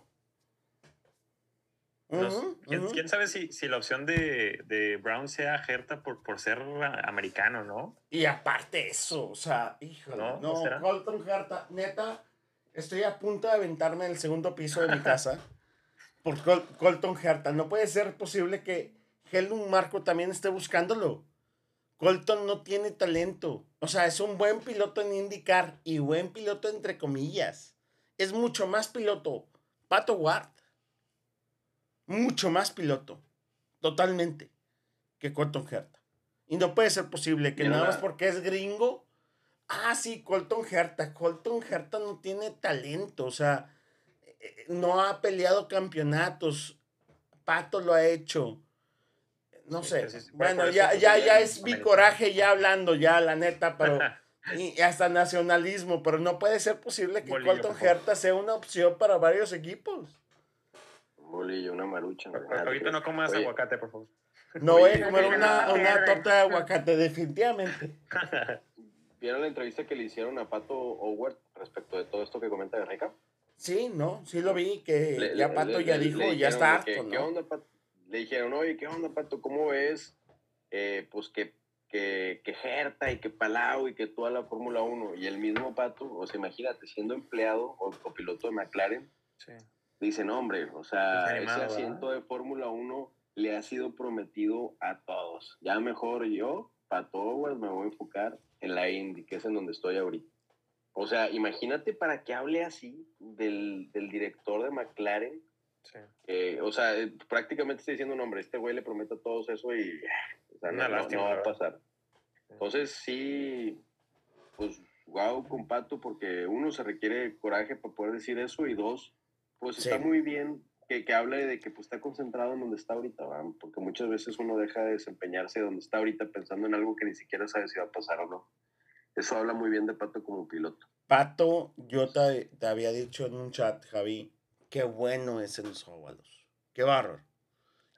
¿quién, sabe si, si la opción de, de, Brown sea Herta por, por ser americano, no? Y aparte eso, o sea, híjole, no, no Colton Herta, neta, estoy a punto de aventarme en el segundo piso de mi casa por Colton Herta. No puede ser posible que Helmut Marco también esté buscándolo. Colton no tiene talento. O sea, es un buen piloto en IndyCar y buen piloto entre comillas. Es mucho más piloto. Pato Ward mucho más piloto, totalmente, que Colton Herta. Y no puede ser posible que nada más porque es gringo. Ah, sí, Colton Herta. Colton Herta no tiene talento, o sea, eh, no ha peleado campeonatos. Pato lo ha hecho. No sé. bueno, ya, ya, ya es mi coraje ya hablando, ya, la neta, pero. y hasta nacionalismo, pero no puede ser posible que Colton Herta sea una opción para varios equipos bolillo, una marucha. Ahorita no comas aguacate, por favor. No voy a comer una, una torta de aguacate, definitivamente. ¿Vieron la entrevista que le hicieron a Pato Howard respecto de todo esto que comenta Reca? Sí, no, sí lo vi, que ya Pato ya dijo, ya está harto, ¿no? ¿qué onda, Pato? Le dijeron, oye, ¿qué onda, Pato? ¿Cómo ves? Eh, pues que, que, que Herta y que Palau y que toda la Fórmula 1 y el mismo Pato, o sea, imagínate, siendo empleado o, piloto de McLaren, sí. Dice, no, hombre, o sea, ese asiento de Fórmula 1 le ha sido prometido a todos. Ya mejor yo, Pato Howard, me voy a enfocar en la Indy, que es en donde estoy ahorita. O sea, imagínate para que hable así del, del director de McLaren. Sí. o sea, eh, prácticamente estoy diciendo, no, hombre, este güey le promete a todos eso y o sea, no, no, va a pasar. Entonces, sí, pues, wow, con Pato, porque uno se requiere coraje para poder decir eso y dos, pues está muy bien que, que, hable de que pues, está concentrado en donde está ahorita, porque muchas veces uno deja de desempeñarse donde está ahorita pensando en algo que ni siquiera sabe si va a pasar o no. Eso habla muy bien de Pato como piloto. Pato, yo te, te había dicho en un chat, Javi, qué bueno es en los óvalos. Qué bárbaro.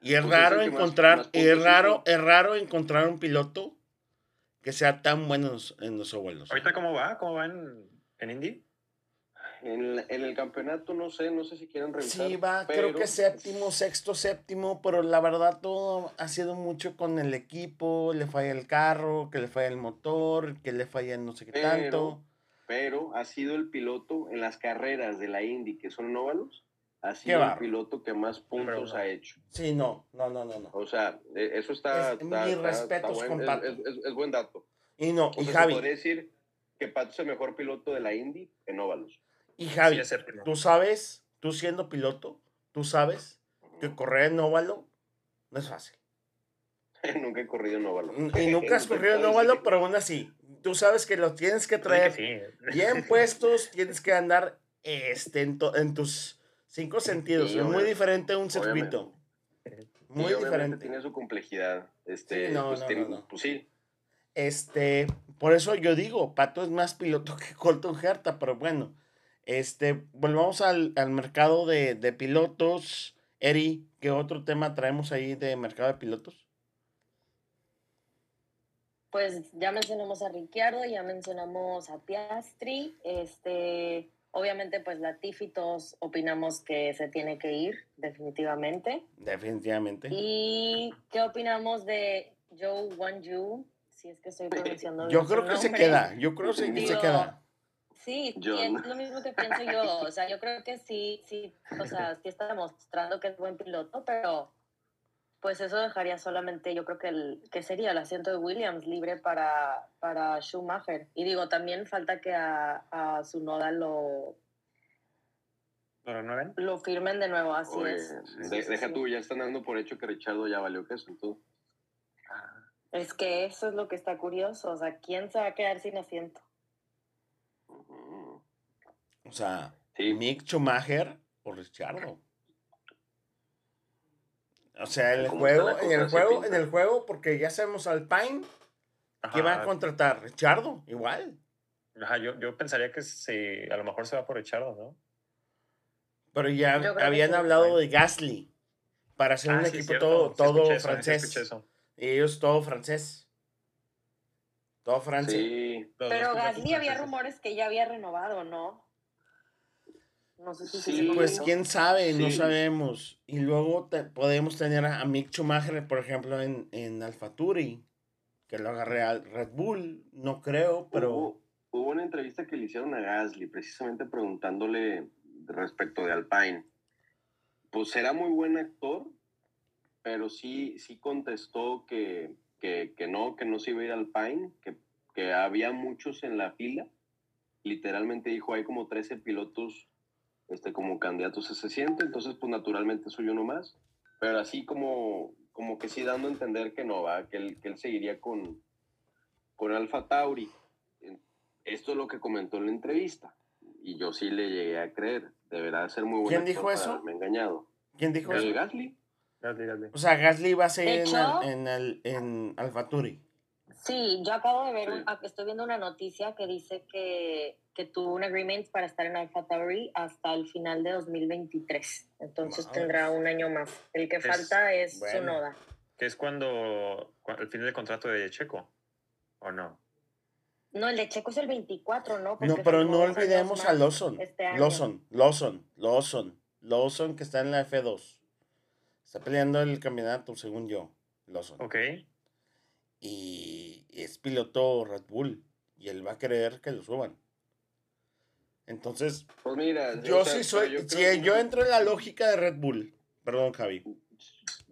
Y es pues raro encontrar, es raro, es raro encontrar un piloto que sea tan bueno en los, óvalos. ¿Ahorita cómo va? ¿Cómo va en, en Indy? En, en, el campeonato no sé, no sé si quieren revisar. Sí, va, creo que séptimo, sexto, séptimo, pero la verdad todo ha sido mucho con el equipo, le falla el carro, que le falla el motor, que le falla no sé qué tanto. Pero ha sido el piloto en las carreras de la Indy, que son óvalos, ha sido el piloto que más puntos ha hecho. Sí, no, no, no, no. O sea, e, eso está... Es, está, respetos con Pato. Es, buen dato. Y no, y Javi... podría decir que Pato es el mejor piloto de la Indy en óvalos. Y Javi, tú sabes, tú siendo piloto, tú sabes que correr en óvalo no es fácil. nunca he corrido en óvalo. Y nunca has corrido en óvalo, pero aún así, tú sabes que lo tienes que traer bien puestos, tienes que andar este, en, tus cinco sentidos. es muy diferente un circuito. Muy diferente. Tiene su complejidad. Este, no, pues, no, no, pues sí. Este, por eso yo digo, Pato es más piloto que Colton Herta, pero bueno. Este, volvamos al, al mercado de, de, pilotos. Eri, ¿qué otro tema traemos ahí de mercado de pilotos? Pues ya mencionamos a Ricciardo, ya mencionamos a Piastri. Este, obviamente, pues Latifi todos opinamos que se tiene que ir, definitivamente. Definitivamente. ¿Y qué opinamos de Joe Wanju? Si es que estoy pronunciando Yo creo que se queda, yo creo que se queda. Sí, es lo mismo que pienso yo. O sea, yo creo que sí, sí, o sea, sí está demostrando que es buen piloto, pero pues eso dejaría solamente, yo creo que, el, que sería el asiento de Williams libre para, para Schumacher. Y digo, también falta que a, a su noda lo, ¿Lo Lo firmen de nuevo, así es. deja tú, ya están dando por hecho que Richardo ya valió queso, entonces. Es que eso es lo que está curioso, o sea, ¿quién se va a quedar sin asiento? O sea, Mick Schumacher o Richardo. O sea, en el juego, en el juego, en el juego, porque ya sabemos Alpine que va a contratar Richardo, igual. Ajá, yo, yo pensaría que si a lo mejor se va por Richardo, ¿no? Pero ya habían hablado de Gasly para hacer un ah, equipo todo, todo francés. y ellos todo francés. Todo francés. Sí. Pero Gasly había rumores que ya había renovado, ¿no? No sé si sí, pues quién sabe, no sabemos. Y luego podemos tener a, Mick Schumacher, por ejemplo, en, en que lo agarre al Red Bull, no creo, pero... Hubo, hubo, una entrevista que le hicieron a Gasly, precisamente preguntándole respecto de Alpine. Pues era muy buen actor, pero sí, sí contestó que, que, que no, que no se iba a ir al Alpine, que, que había muchos en la fila. Literalmente dijo, hay como 13 pilotos este, como candidatos a ese asiento, entonces pues naturalmente soy uno más, pero así como, como que sí dando a entender que no, va, que él, que él seguiría con, con Alfa Tauri. Esto es lo que comentó en la entrevista y yo sí le llegué a creer, deberá ser muy bueno. ¿Quién dijo eso? Me he engañado. ¿Quién dijo el eso? Gasly. Gasly, Gasly. O sea, Gasly va a seguir en, el, en, Alfa Tauri. Sí, yo acabo de ver, estoy viendo una noticia que dice que, que tuvo un agreement para estar en Alpha Tauri hasta el final de 2023. Entonces tendrá un año más. El que falta es Sonoda. que es cuando, el fin del contrato de Checo, ¿o no? No, el de Checo es el 24, ¿no? no, pero no olvidemos a Lawson. Este Lawson, Lawson, Lawson, Lawson que está en la F2. Está peleando el campeonato, según yo, Lawson. Ok. Y es piloto Red Bull. Y él va a querer que lo suban. Entonces, pues mira, yo sí soy, yo si yo entro en la lógica de Red Bull, perdón Javi,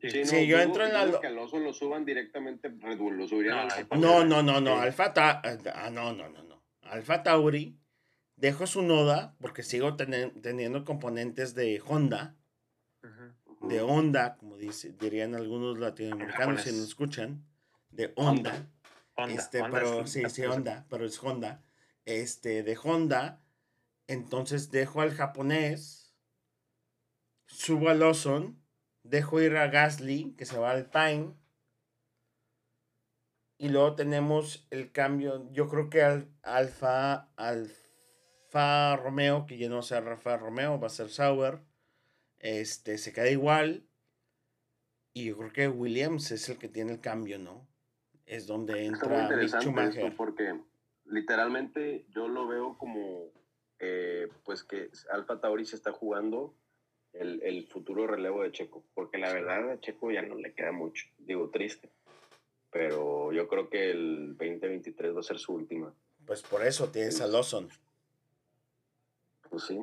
Sí, yo entro en la. Que Alonso lo suban directamente Red Bull, lo subirían no, no, no, no, Alfa ah, no, no, no, no. Alfa Tauri, dejo su noda porque sigo teniendo componentes de Honda, de Honda, como dice, dirían algunos latinoamericanos si nos escuchan, de Honda. este, pero sí, sí, Honda, pero es Honda. Este, de Honda, entonces dejo al japonés, subo a Lawson Dejo ir a Gasly, que se va al Pine. Y luego tenemos el cambio, yo creo que al, Alfa, Alfa Romeo, que ya no sea Rafa Romeo, va a ser Sauer. Este, se queda igual. Y yo creo que Williams es el que tiene el cambio, ¿no? Es donde entra Mick porque literalmente yo lo veo como eh, pues que Alfa Tauri se está jugando el, el, futuro relevo de Checo, porque la verdad a Checo ya no le queda mucho, digo triste, pero yo creo que el 2023 va a ser su última. Pues por eso tienes a Lawson. Pues sí.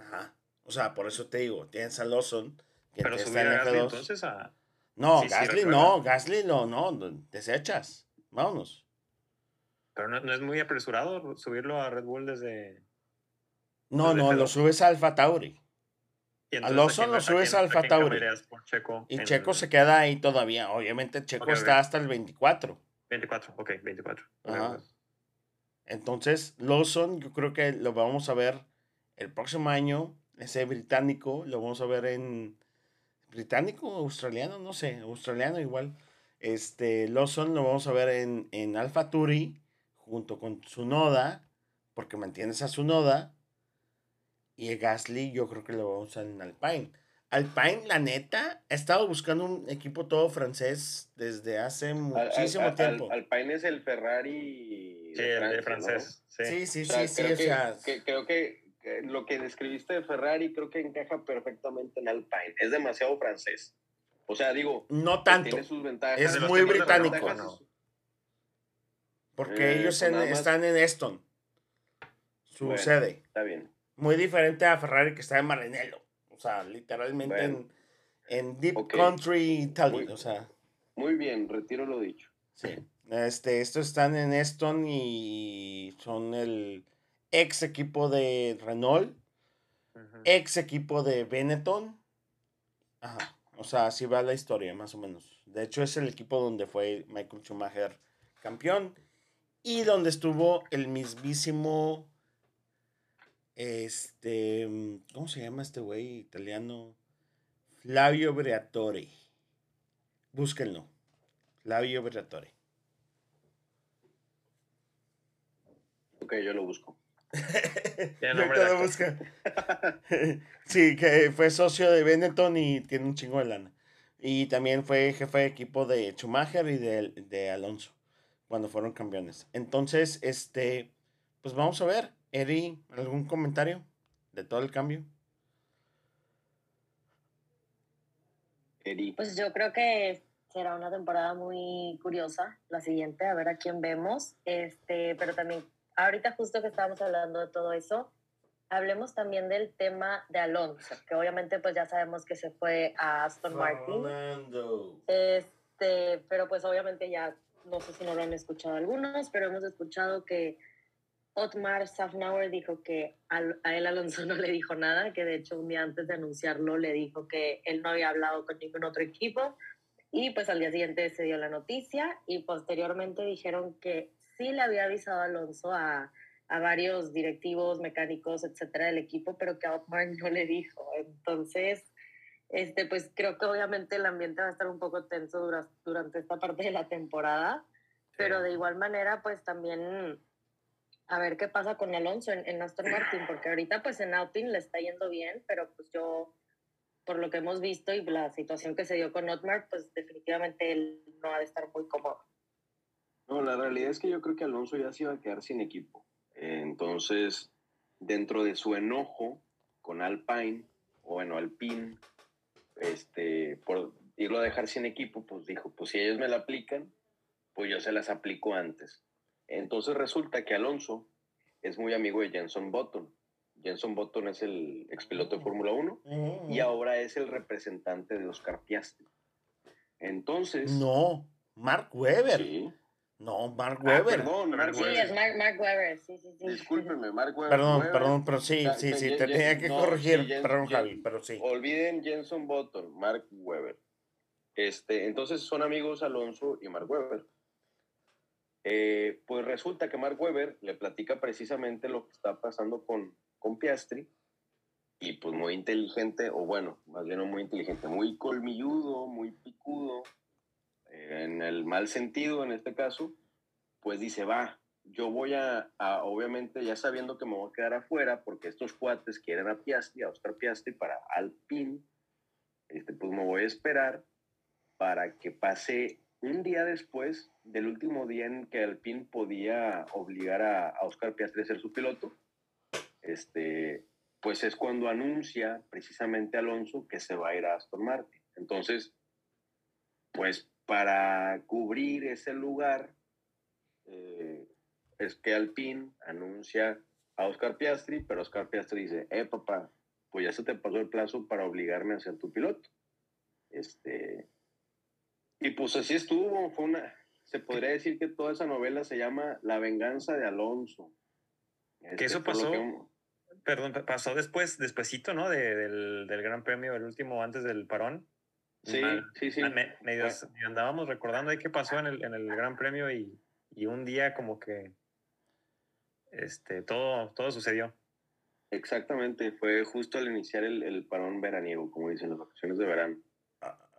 Ajá. O sea, por eso te digo, tienes a Lawson. Que pero está en Gasly entonces a... No, Gasly no, Gasly no, no, desechas. Vámonos. Pero no, no, es muy apresurado subirlo a Red Bull desde... No, no, lo subes a Alfa Tauri. A Lawson lo subes a Alfa Tauri. y Checo se queda ahí todavía. Obviamente Checo está hasta el 24. 24, ok, 24. Entonces, Lawson, yo creo que lo vamos a ver el próximo año. Ese británico, lo vamos a ver en. ¿Británico australiano? No sé, australiano igual. Este, Lawson lo vamos a ver en, en Alfa Turi junto con Noda porque mantienes a Noda y Gasly yo creo que lo vamos a usar en Alpine. Alpine, la neta, ha estado buscando un equipo todo francés desde hace muchísimo tiempo. Alpine es el Ferrari sí, de, francés. Sí, sí, sí, sí. creo que lo que describiste de Ferrari creo que encaja perfectamente en Alpine. Es demasiado francés. O sea, digo, no tanto. Es muy británico. Porque eh, ellos pues están en Eston. Su sede. Está bien. Muy diferente a Ferrari que está en Maranello. O sea, literalmente en, en, Deep Country Italy. o sea. Muy bien, retiro lo dicho. Sí. Este, estos están en Eston y son el ex equipo de Renault, ex equipo de Benetton. Ajá. O sea, así va la historia, más o menos. De hecho, es el equipo donde fue Michael Schumacher campeón y donde estuvo el mismísimo este, mm, ¿cómo se llama este güey italiano? Flavio Briatore. Búsquenlo. Flavio Briatore. Ok, yo lo busco. lo busca. sí, que fue socio de Benetton y tiene un chingo de lana. Y también fue jefe de equipo de Schumacher y de, de Alonso cuando fueron campeones. Entonces, este, pues vamos a ver. Eri, ¿algún comentario de todo el cambio? Eri. Pues yo creo que será una temporada muy curiosa la siguiente, a ver a quién vemos. Este, pero también, ahorita justo que estábamos hablando de todo eso, hablemos también del tema de Alonso, que obviamente pues ya sabemos que se fue a Aston Martin. Este, pero pues obviamente ya, no sé si no lo han escuchado algunos, pero hemos escuchado que Otmar Safnauer dijo que a él Alonso no le dijo nada, que de hecho un día antes de anunciarlo le dijo que él no había hablado con ningún otro equipo y pues al día siguiente se dio la noticia y posteriormente dijeron que sí le había avisado a Alonso a, a varios directivos, mecánicos, etcétera del equipo, pero que a Otmar no le dijo. Entonces, este, pues creo que obviamente el ambiente va a estar un poco tenso durante esta parte de la temporada, pero de igual manera, pues también a ver qué pasa con Alonso en, Aston Martin, porque ahorita pues en Autin le está yendo bien, pero pues yo por lo que hemos visto y la situación que se dio con Otmar, pues definitivamente él no ha de estar muy cómodo. No, la realidad es que yo creo que Alonso ya se iba a quedar sin equipo. entonces, dentro de su enojo con Alpine, o bueno, Alpine, este, por irlo a dejar sin equipo, pues dijo, pues si ellos me la aplican, pues yo se las aplico antes. Entonces resulta que Alonso es muy amigo de Jenson Button. Jenson Button es el expiloto de mm. Fórmula 1 mm. y ahora es el representante de Oscar Piastri. Entonces... No, Mark Webber. Sí. No, Mark ah, Webber. perdón, Mark sí, es Mark, Mark Webber. Sí, sí, sí. Discúlpenme, Mark Webber. Perdón, perdón, pero sí, sí, sí, te tenía que corregir. perdón, Javi, pero sí. Olviden Jenson Button, Mark Webber. Este, entonces son amigos Alonso y Mark Webber. Eh, pues resulta que Mark Webber le platica precisamente lo que está pasando con, con Piastri y pues muy inteligente, o bueno, más bien no muy inteligente, muy colmilludo, muy picudo, en el mal sentido en este caso, pues dice, va, yo voy a, obviamente ya sabiendo que me voy a quedar afuera, porque estos cuates quieren a Piastri, a Oscar Piastri para Alpine, este, pues me voy a esperar para que pase un día después del último día en que Alpine podía obligar a, Oscar Piastri a ser su piloto, este, pues es cuando anuncia precisamente Alonso que se va a ir a Aston Martin. Entonces, pues para cubrir ese lugar, eh, es que Alpine anuncia a Oscar Piastri, pero Oscar Piastri dice, eh, papá, pues ya se te pasó el plazo para obligarme a ser tu piloto. Este, y pues así estuvo, fue una, se podría decir que toda esa novela se llama La venganza de Alonso. que este, eso pasó, perdón, pasó después, despuesito, ¿no? del, del Gran Premio, el último antes del parón. Sí, sí, sí. Me, andábamos recordando ahí qué pasó en el, en el Gran Premio y, y, un día como que este, todo, todo sucedió. Exactamente, fue justo al iniciar el, el parón veraniego, como dicen, las vacaciones de verano.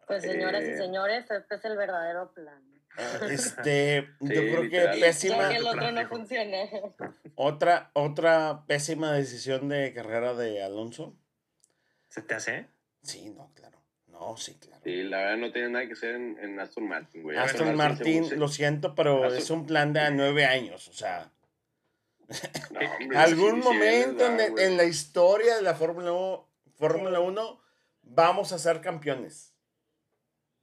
Pues señoras y eh, señores, este es el verdadero plan. Este, yo creo que pésima. el otro no funciona. Otra, otra pésima decisión de carrera de Alonso. ¿Se te hace? Sí, no, claro. No, sí, claro. Sí, la verdad no tiene nada que ser en, Aston Martin, güey. Aston, Martin, lo siento, pero es un plan de nueve años, o sea. algún momento en, la historia de la Fórmula 1, Fórmula 1 vamos a ser campeones.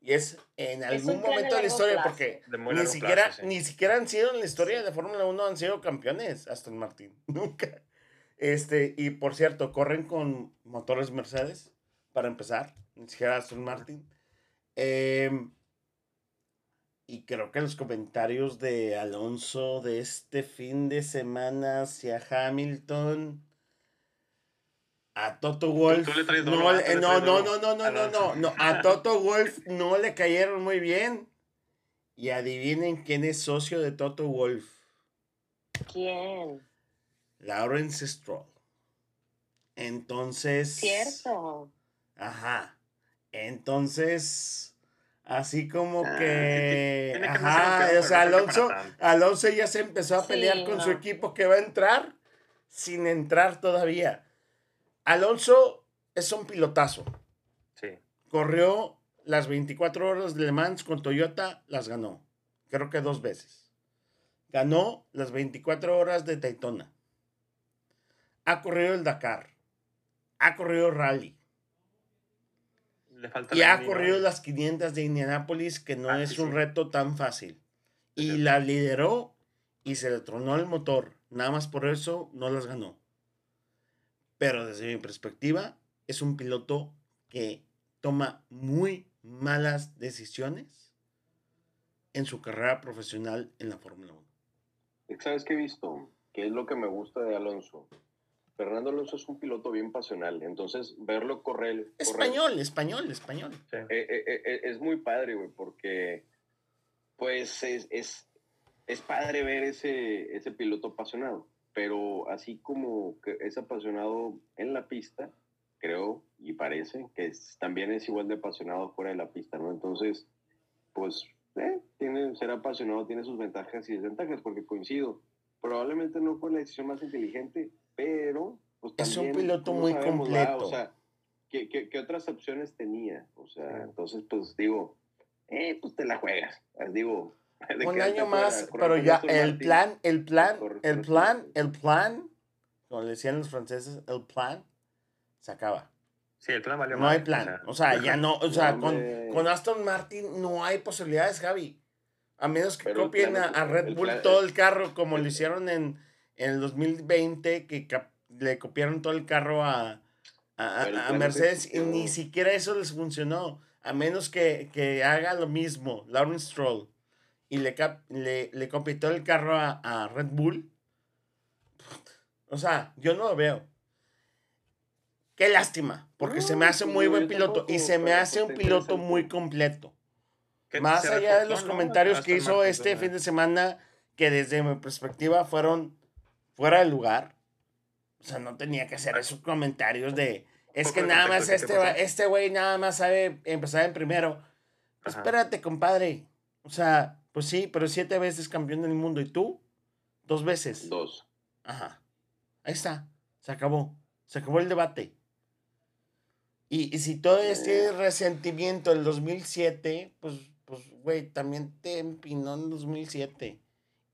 Y es en algún momento de la historia, porque ni siquiera, ni siquiera han sido en la historia de la Fórmula 1 han sido campeones Aston Martin. Nunca. Este, y por cierto, corren con motores Mercedes, para empezar ni siquiera Aston Martin. Em, y creo que los comentarios de Alonso de este fin de semana hacia Hamilton a Toto Wolf. No, le, no, no, no, no, no, no, A Toto Wolf no le cayeron muy bien. Y adivinen quién es socio de Toto Wolf. ¿Quién? Lawrence Stroll. Entonces. Cierto. Ajá. Entonces. Así como que. ajá. O sea, Alonso, Alonso ya se empezó a pelear con su equipo que va a entrar sin entrar todavía. Alonso es un pilotazo. Sí. Corrió las 24 horas de Le Mans con Toyota, las ganó. Creo que dos veces. Ganó las 24 horas de Daytona. Ha corrido el Dakar. Ha corrido rally y ha corrido las 500 de Indianápolis, que no ah, es un reto tan fácil. Y la lideró y se le tronó el motor. Nada más por eso no las ganó. Pero desde mi perspectiva, es un piloto que toma muy malas decisiones en su carrera profesional en la Fórmula 1. ¿Sabes qué he visto? ¿Qué es lo que me gusta de Alonso? Fernando Alonso es un piloto bien pasional, entonces verlo correr... Español, español, español. Eh, eh, eh, es muy padre, güey, porque pues es, es, es, padre ver ese, ese piloto apasionado, pero así como que es apasionado en la pista, creo y parece que también es igual de apasionado fuera de la pista, ¿no? Entonces, pues, tiene, ser apasionado tiene sus ventajas y desventajas, porque coincido, probablemente no fue la decisión más inteligente, pero... Pues, es un piloto muy completo. o sea, ¿qué, qué, qué otras opciones tenía? O sea, entonces, pues digo, eh, pues te la juegas. Digo, un año más, pero ya el plan, el plan, el plan, el plan, como le decían los franceses, el plan se acaba. Sí, el plan valió No hay plan. O sea, ya no, o sea, con, con, Aston Martin no hay posibilidades, Javi. A menos que copien a, Red Bull todo el carro, como lo hicieron en, en el 2020, que le copiaron todo el carro a, a, a Mercedes y ni siquiera eso les funcionó. A menos que, que haga lo mismo, Lawrence Stroll y le, le, le compitió el carro a, Red Bull. O sea, yo no lo veo. Qué lástima, porque se me hace muy buen piloto y se me hace un piloto muy completo. Más allá de los comentarios que hizo este fin de semana, que desde mi perspectiva fueron fuera de lugar. O sea, no tenía que hacer esos comentarios de, es que nada más este, este güey nada más sabe empezar en primero. espérate, compadre. O sea, pues sí, pero siete veces campeón del mundo. ¿Y tú? Dos veces. Dos. Ajá. Ahí está. Se acabó. Se acabó el debate. Y, si todo este eh. resentimiento del 2007, pues, pues, güey, también te empinó en 2007.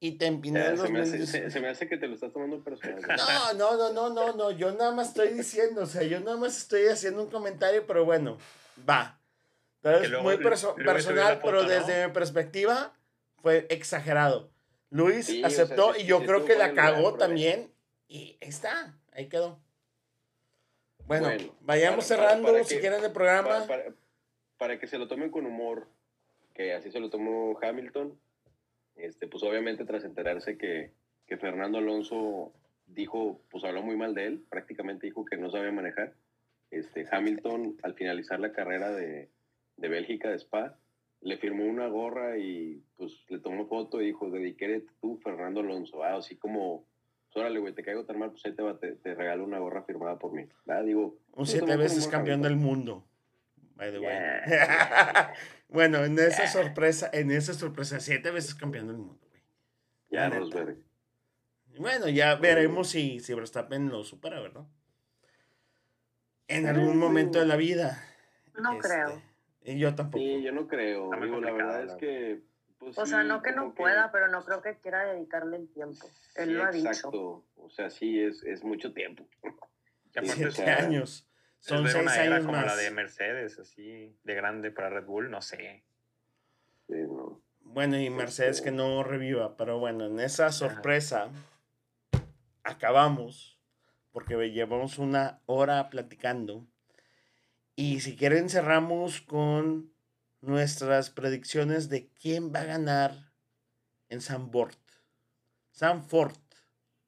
Y te empinó en 2007. Se, me hace que te lo estás tomando personal. No, no, no, no, no, no. Yo nada más estoy diciendo, o sea, yo nada más estoy haciendo un comentario, pero bueno, va. Es muy personal, pero desde mi perspectiva, fue exagerado. Luis aceptó y yo creo que la cagó también. Y ahí está, ahí quedó. Bueno, vayamos cerrando si quieren el programa. Para, que se lo tomen con humor, que así se lo tomó Hamilton, este, pues obviamente tras enterarse que, que Fernando Alonso dijo, pues habló muy mal de él, prácticamente dijo que no sabía manejar. Este, Hamilton, al finalizar la carrera de, de Bélgica, de Spa, le firmó una gorra y pues le tomó foto y dijo, dediqué tú, Fernando Alonso. Ah, así como, pues, órale, güey, te caigo tan mal, pues ahí te, va, te, regalo una gorra firmada por mí. Ah, digo, un siete veces campeón del mundo. By the way. bueno, en esa sorpresa, en esa sorpresa, siete veces campeón del mundo, güey. Ya, Rosberg. Bueno, ya veremos si, si Verstappen lo supera, ¿verdad? En algún momento de la vida. No este, creo. Y yo tampoco. Sí, yo no creo. la verdad es que. Pues o sea, no que no pueda, pero no creo que quiera dedicarle el tiempo. Él lo ha dicho. Exacto. O sea, sí, es, es mucho tiempo. Siete años. Son seis una años como la de Mercedes, así, de grande para Red Bull, no sé. Sí, no. Bueno, y Mercedes que no reviva, pero bueno, en esa sorpresa acabamos, porque llevamos una hora platicando y si quieren cerramos con nuestras predicciones de quién va a ganar en Sanford. Sanford,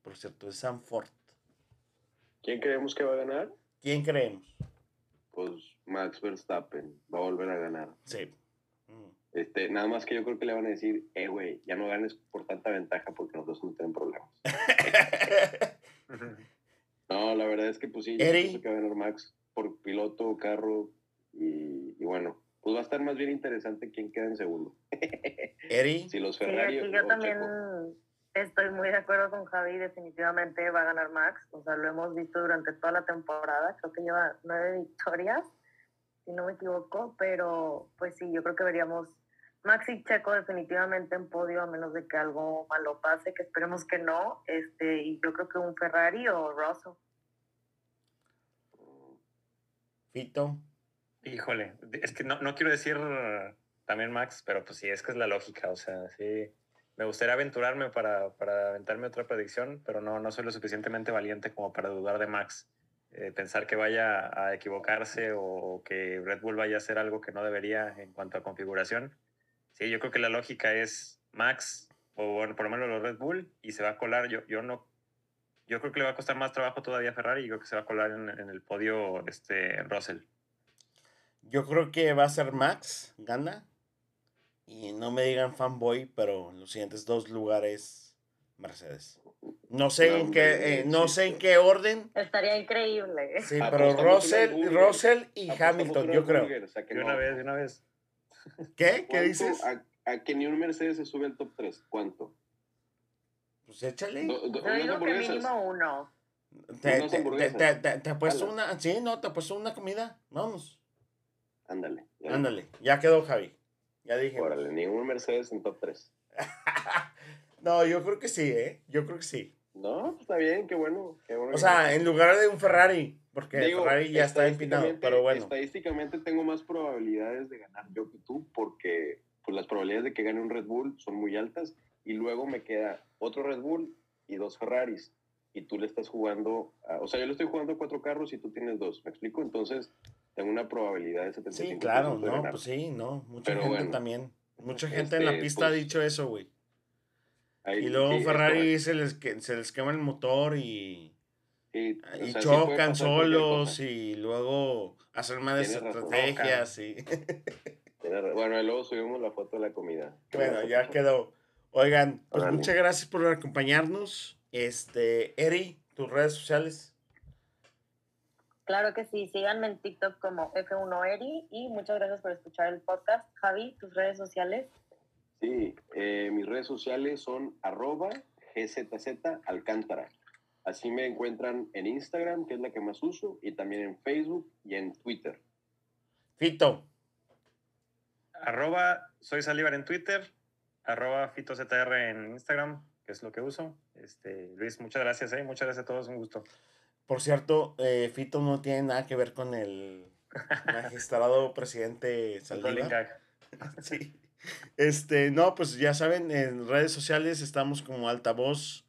por cierto, es Sanford. ¿Quién creemos que va a ganar? ¿Quién creemos? Pues Max Verstappen va a volver a ganar. Sí. Este, nada más que yo creo que le van a decir, eh, güey, ya no ganes por tanta ventaja porque nosotros no tenemos problemas. no, la verdad es que pues sí, yo creo que va a ganar Max piloto, carro y, bueno, pues va a estar más bien interesante quién queda en segundo. Eri. si los Ferrari. Sí, yo también estoy muy de acuerdo con Javi, definitivamente va a ganar Max, o sea, lo hemos visto durante toda la temporada, creo que lleva nueve victorias, si no me equivoco, pero pues sí, yo creo que veríamos Max y Checo definitivamente en podio, a menos de que algo malo pase, que esperemos que no, este, y yo creo que un Ferrari o Russell. Fito. Híjole, es que no, no quiero decir también Max, pero pues sí, es que es la lógica, o sea, sí. Me gustaría aventurarme para, para aventarme otra predicción, pero no, no soy lo suficientemente valiente como para dudar de Max. Eh, pensar que vaya a equivocarse o, que Red Bull vaya a hacer algo que no debería en cuanto a configuración. Sí, yo creo que la lógica es Max, o bueno, por lo menos los Red Bull, y se va a colar. Yo, yo no yo creo que le va a costar más trabajo todavía a Ferrari y creo que se va a colar en, el podio este Russell. Yo creo que va a ser Max, gana. Y no me digan fanboy, pero en los siguientes dos lugares Mercedes. No sé en qué, eh, no sé en qué orden. Estaría increíble. Sí, pero Russell, Russell y Hamilton, yo creo. De una vez, de una vez. ¿Qué? ¿Qué dices? A, a, que ni un Mercedes se sube al top 3. ¿Cuánto? Pues échale. Yo digo que mínimo uno. Te, te, te, te, puesto una, sí, no, te puesto una comida, vamos. Ándale. Ándale, ya quedó Javi. Ya dije. Órale, ningún Mercedes en top 3. no, yo creo que sí, ¿eh? Yo creo que sí. No, está bien, qué bueno. Qué bueno o sea, en lugar de un Ferrari, porque Ferrari ya está empinado, pero bueno. Estadísticamente tengo más probabilidades de ganar yo que tú, porque pues, las probabilidades de que gane un Red Bull son muy altas, y luego me queda otro Red Bull y dos Ferraris, y tú le estás jugando, o sea, yo le estoy jugando cuatro carros y tú tienes dos, ¿me explico? Entonces, tengo una probabilidad de 75%. Sí, claro, no, pues sí, no, mucha gente también. Mucha gente en la este, pista ha pues dicho eso, güey. y luego Ferrari se les, se les quema el motor y, y, chocan solos y luego hacen más estrategias. Y... bueno, y luego subimos la foto de la comida. Bueno, ya quedó. Oigan, pues muchas gracias por acompañarnos. Este, Eri, tus redes sociales. Claro que sí, síganme en TikTok como F1Eri y muchas gracias por escuchar el podcast. Javi, tus redes sociales. Sí, eh, mis redes sociales son arroba GZZ Alcántara. Así me encuentran en Instagram, que es la que más uso, y también en Facebook y en Twitter. Fito. Arroba soy Salívar en Twitter, arroba FitoZR en Instagram, que es lo que uso. Este, Luis, muchas gracias, ¿eh? muchas gracias a todos, un gusto. Por cierto, eh, Fito no tiene nada que ver con el magistrado presidente Saldívar. sí. Este, no, pues ya saben, en redes sociales estamos como Altavoz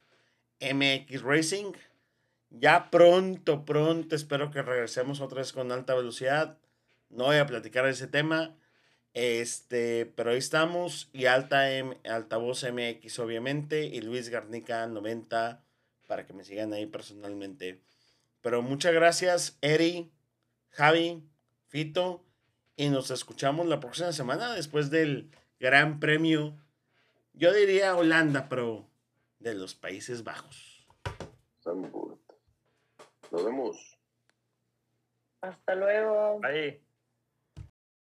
MX Racing. Ya pronto, pronto, espero que regresemos otra vez con alta velocidad. No voy a platicar ese tema. Este, pero ahí estamos. Y Alta M, Altavoz MX, obviamente. Y Luis Garnica 90, para que me sigan ahí personalmente. Pero muchas gracias, Eri, Javi, Fito. Y nos escuchamos la próxima semana después del Gran Premio. Yo diría Holanda, pero de los Países Bajos. Nos vemos. Hasta luego. Bye.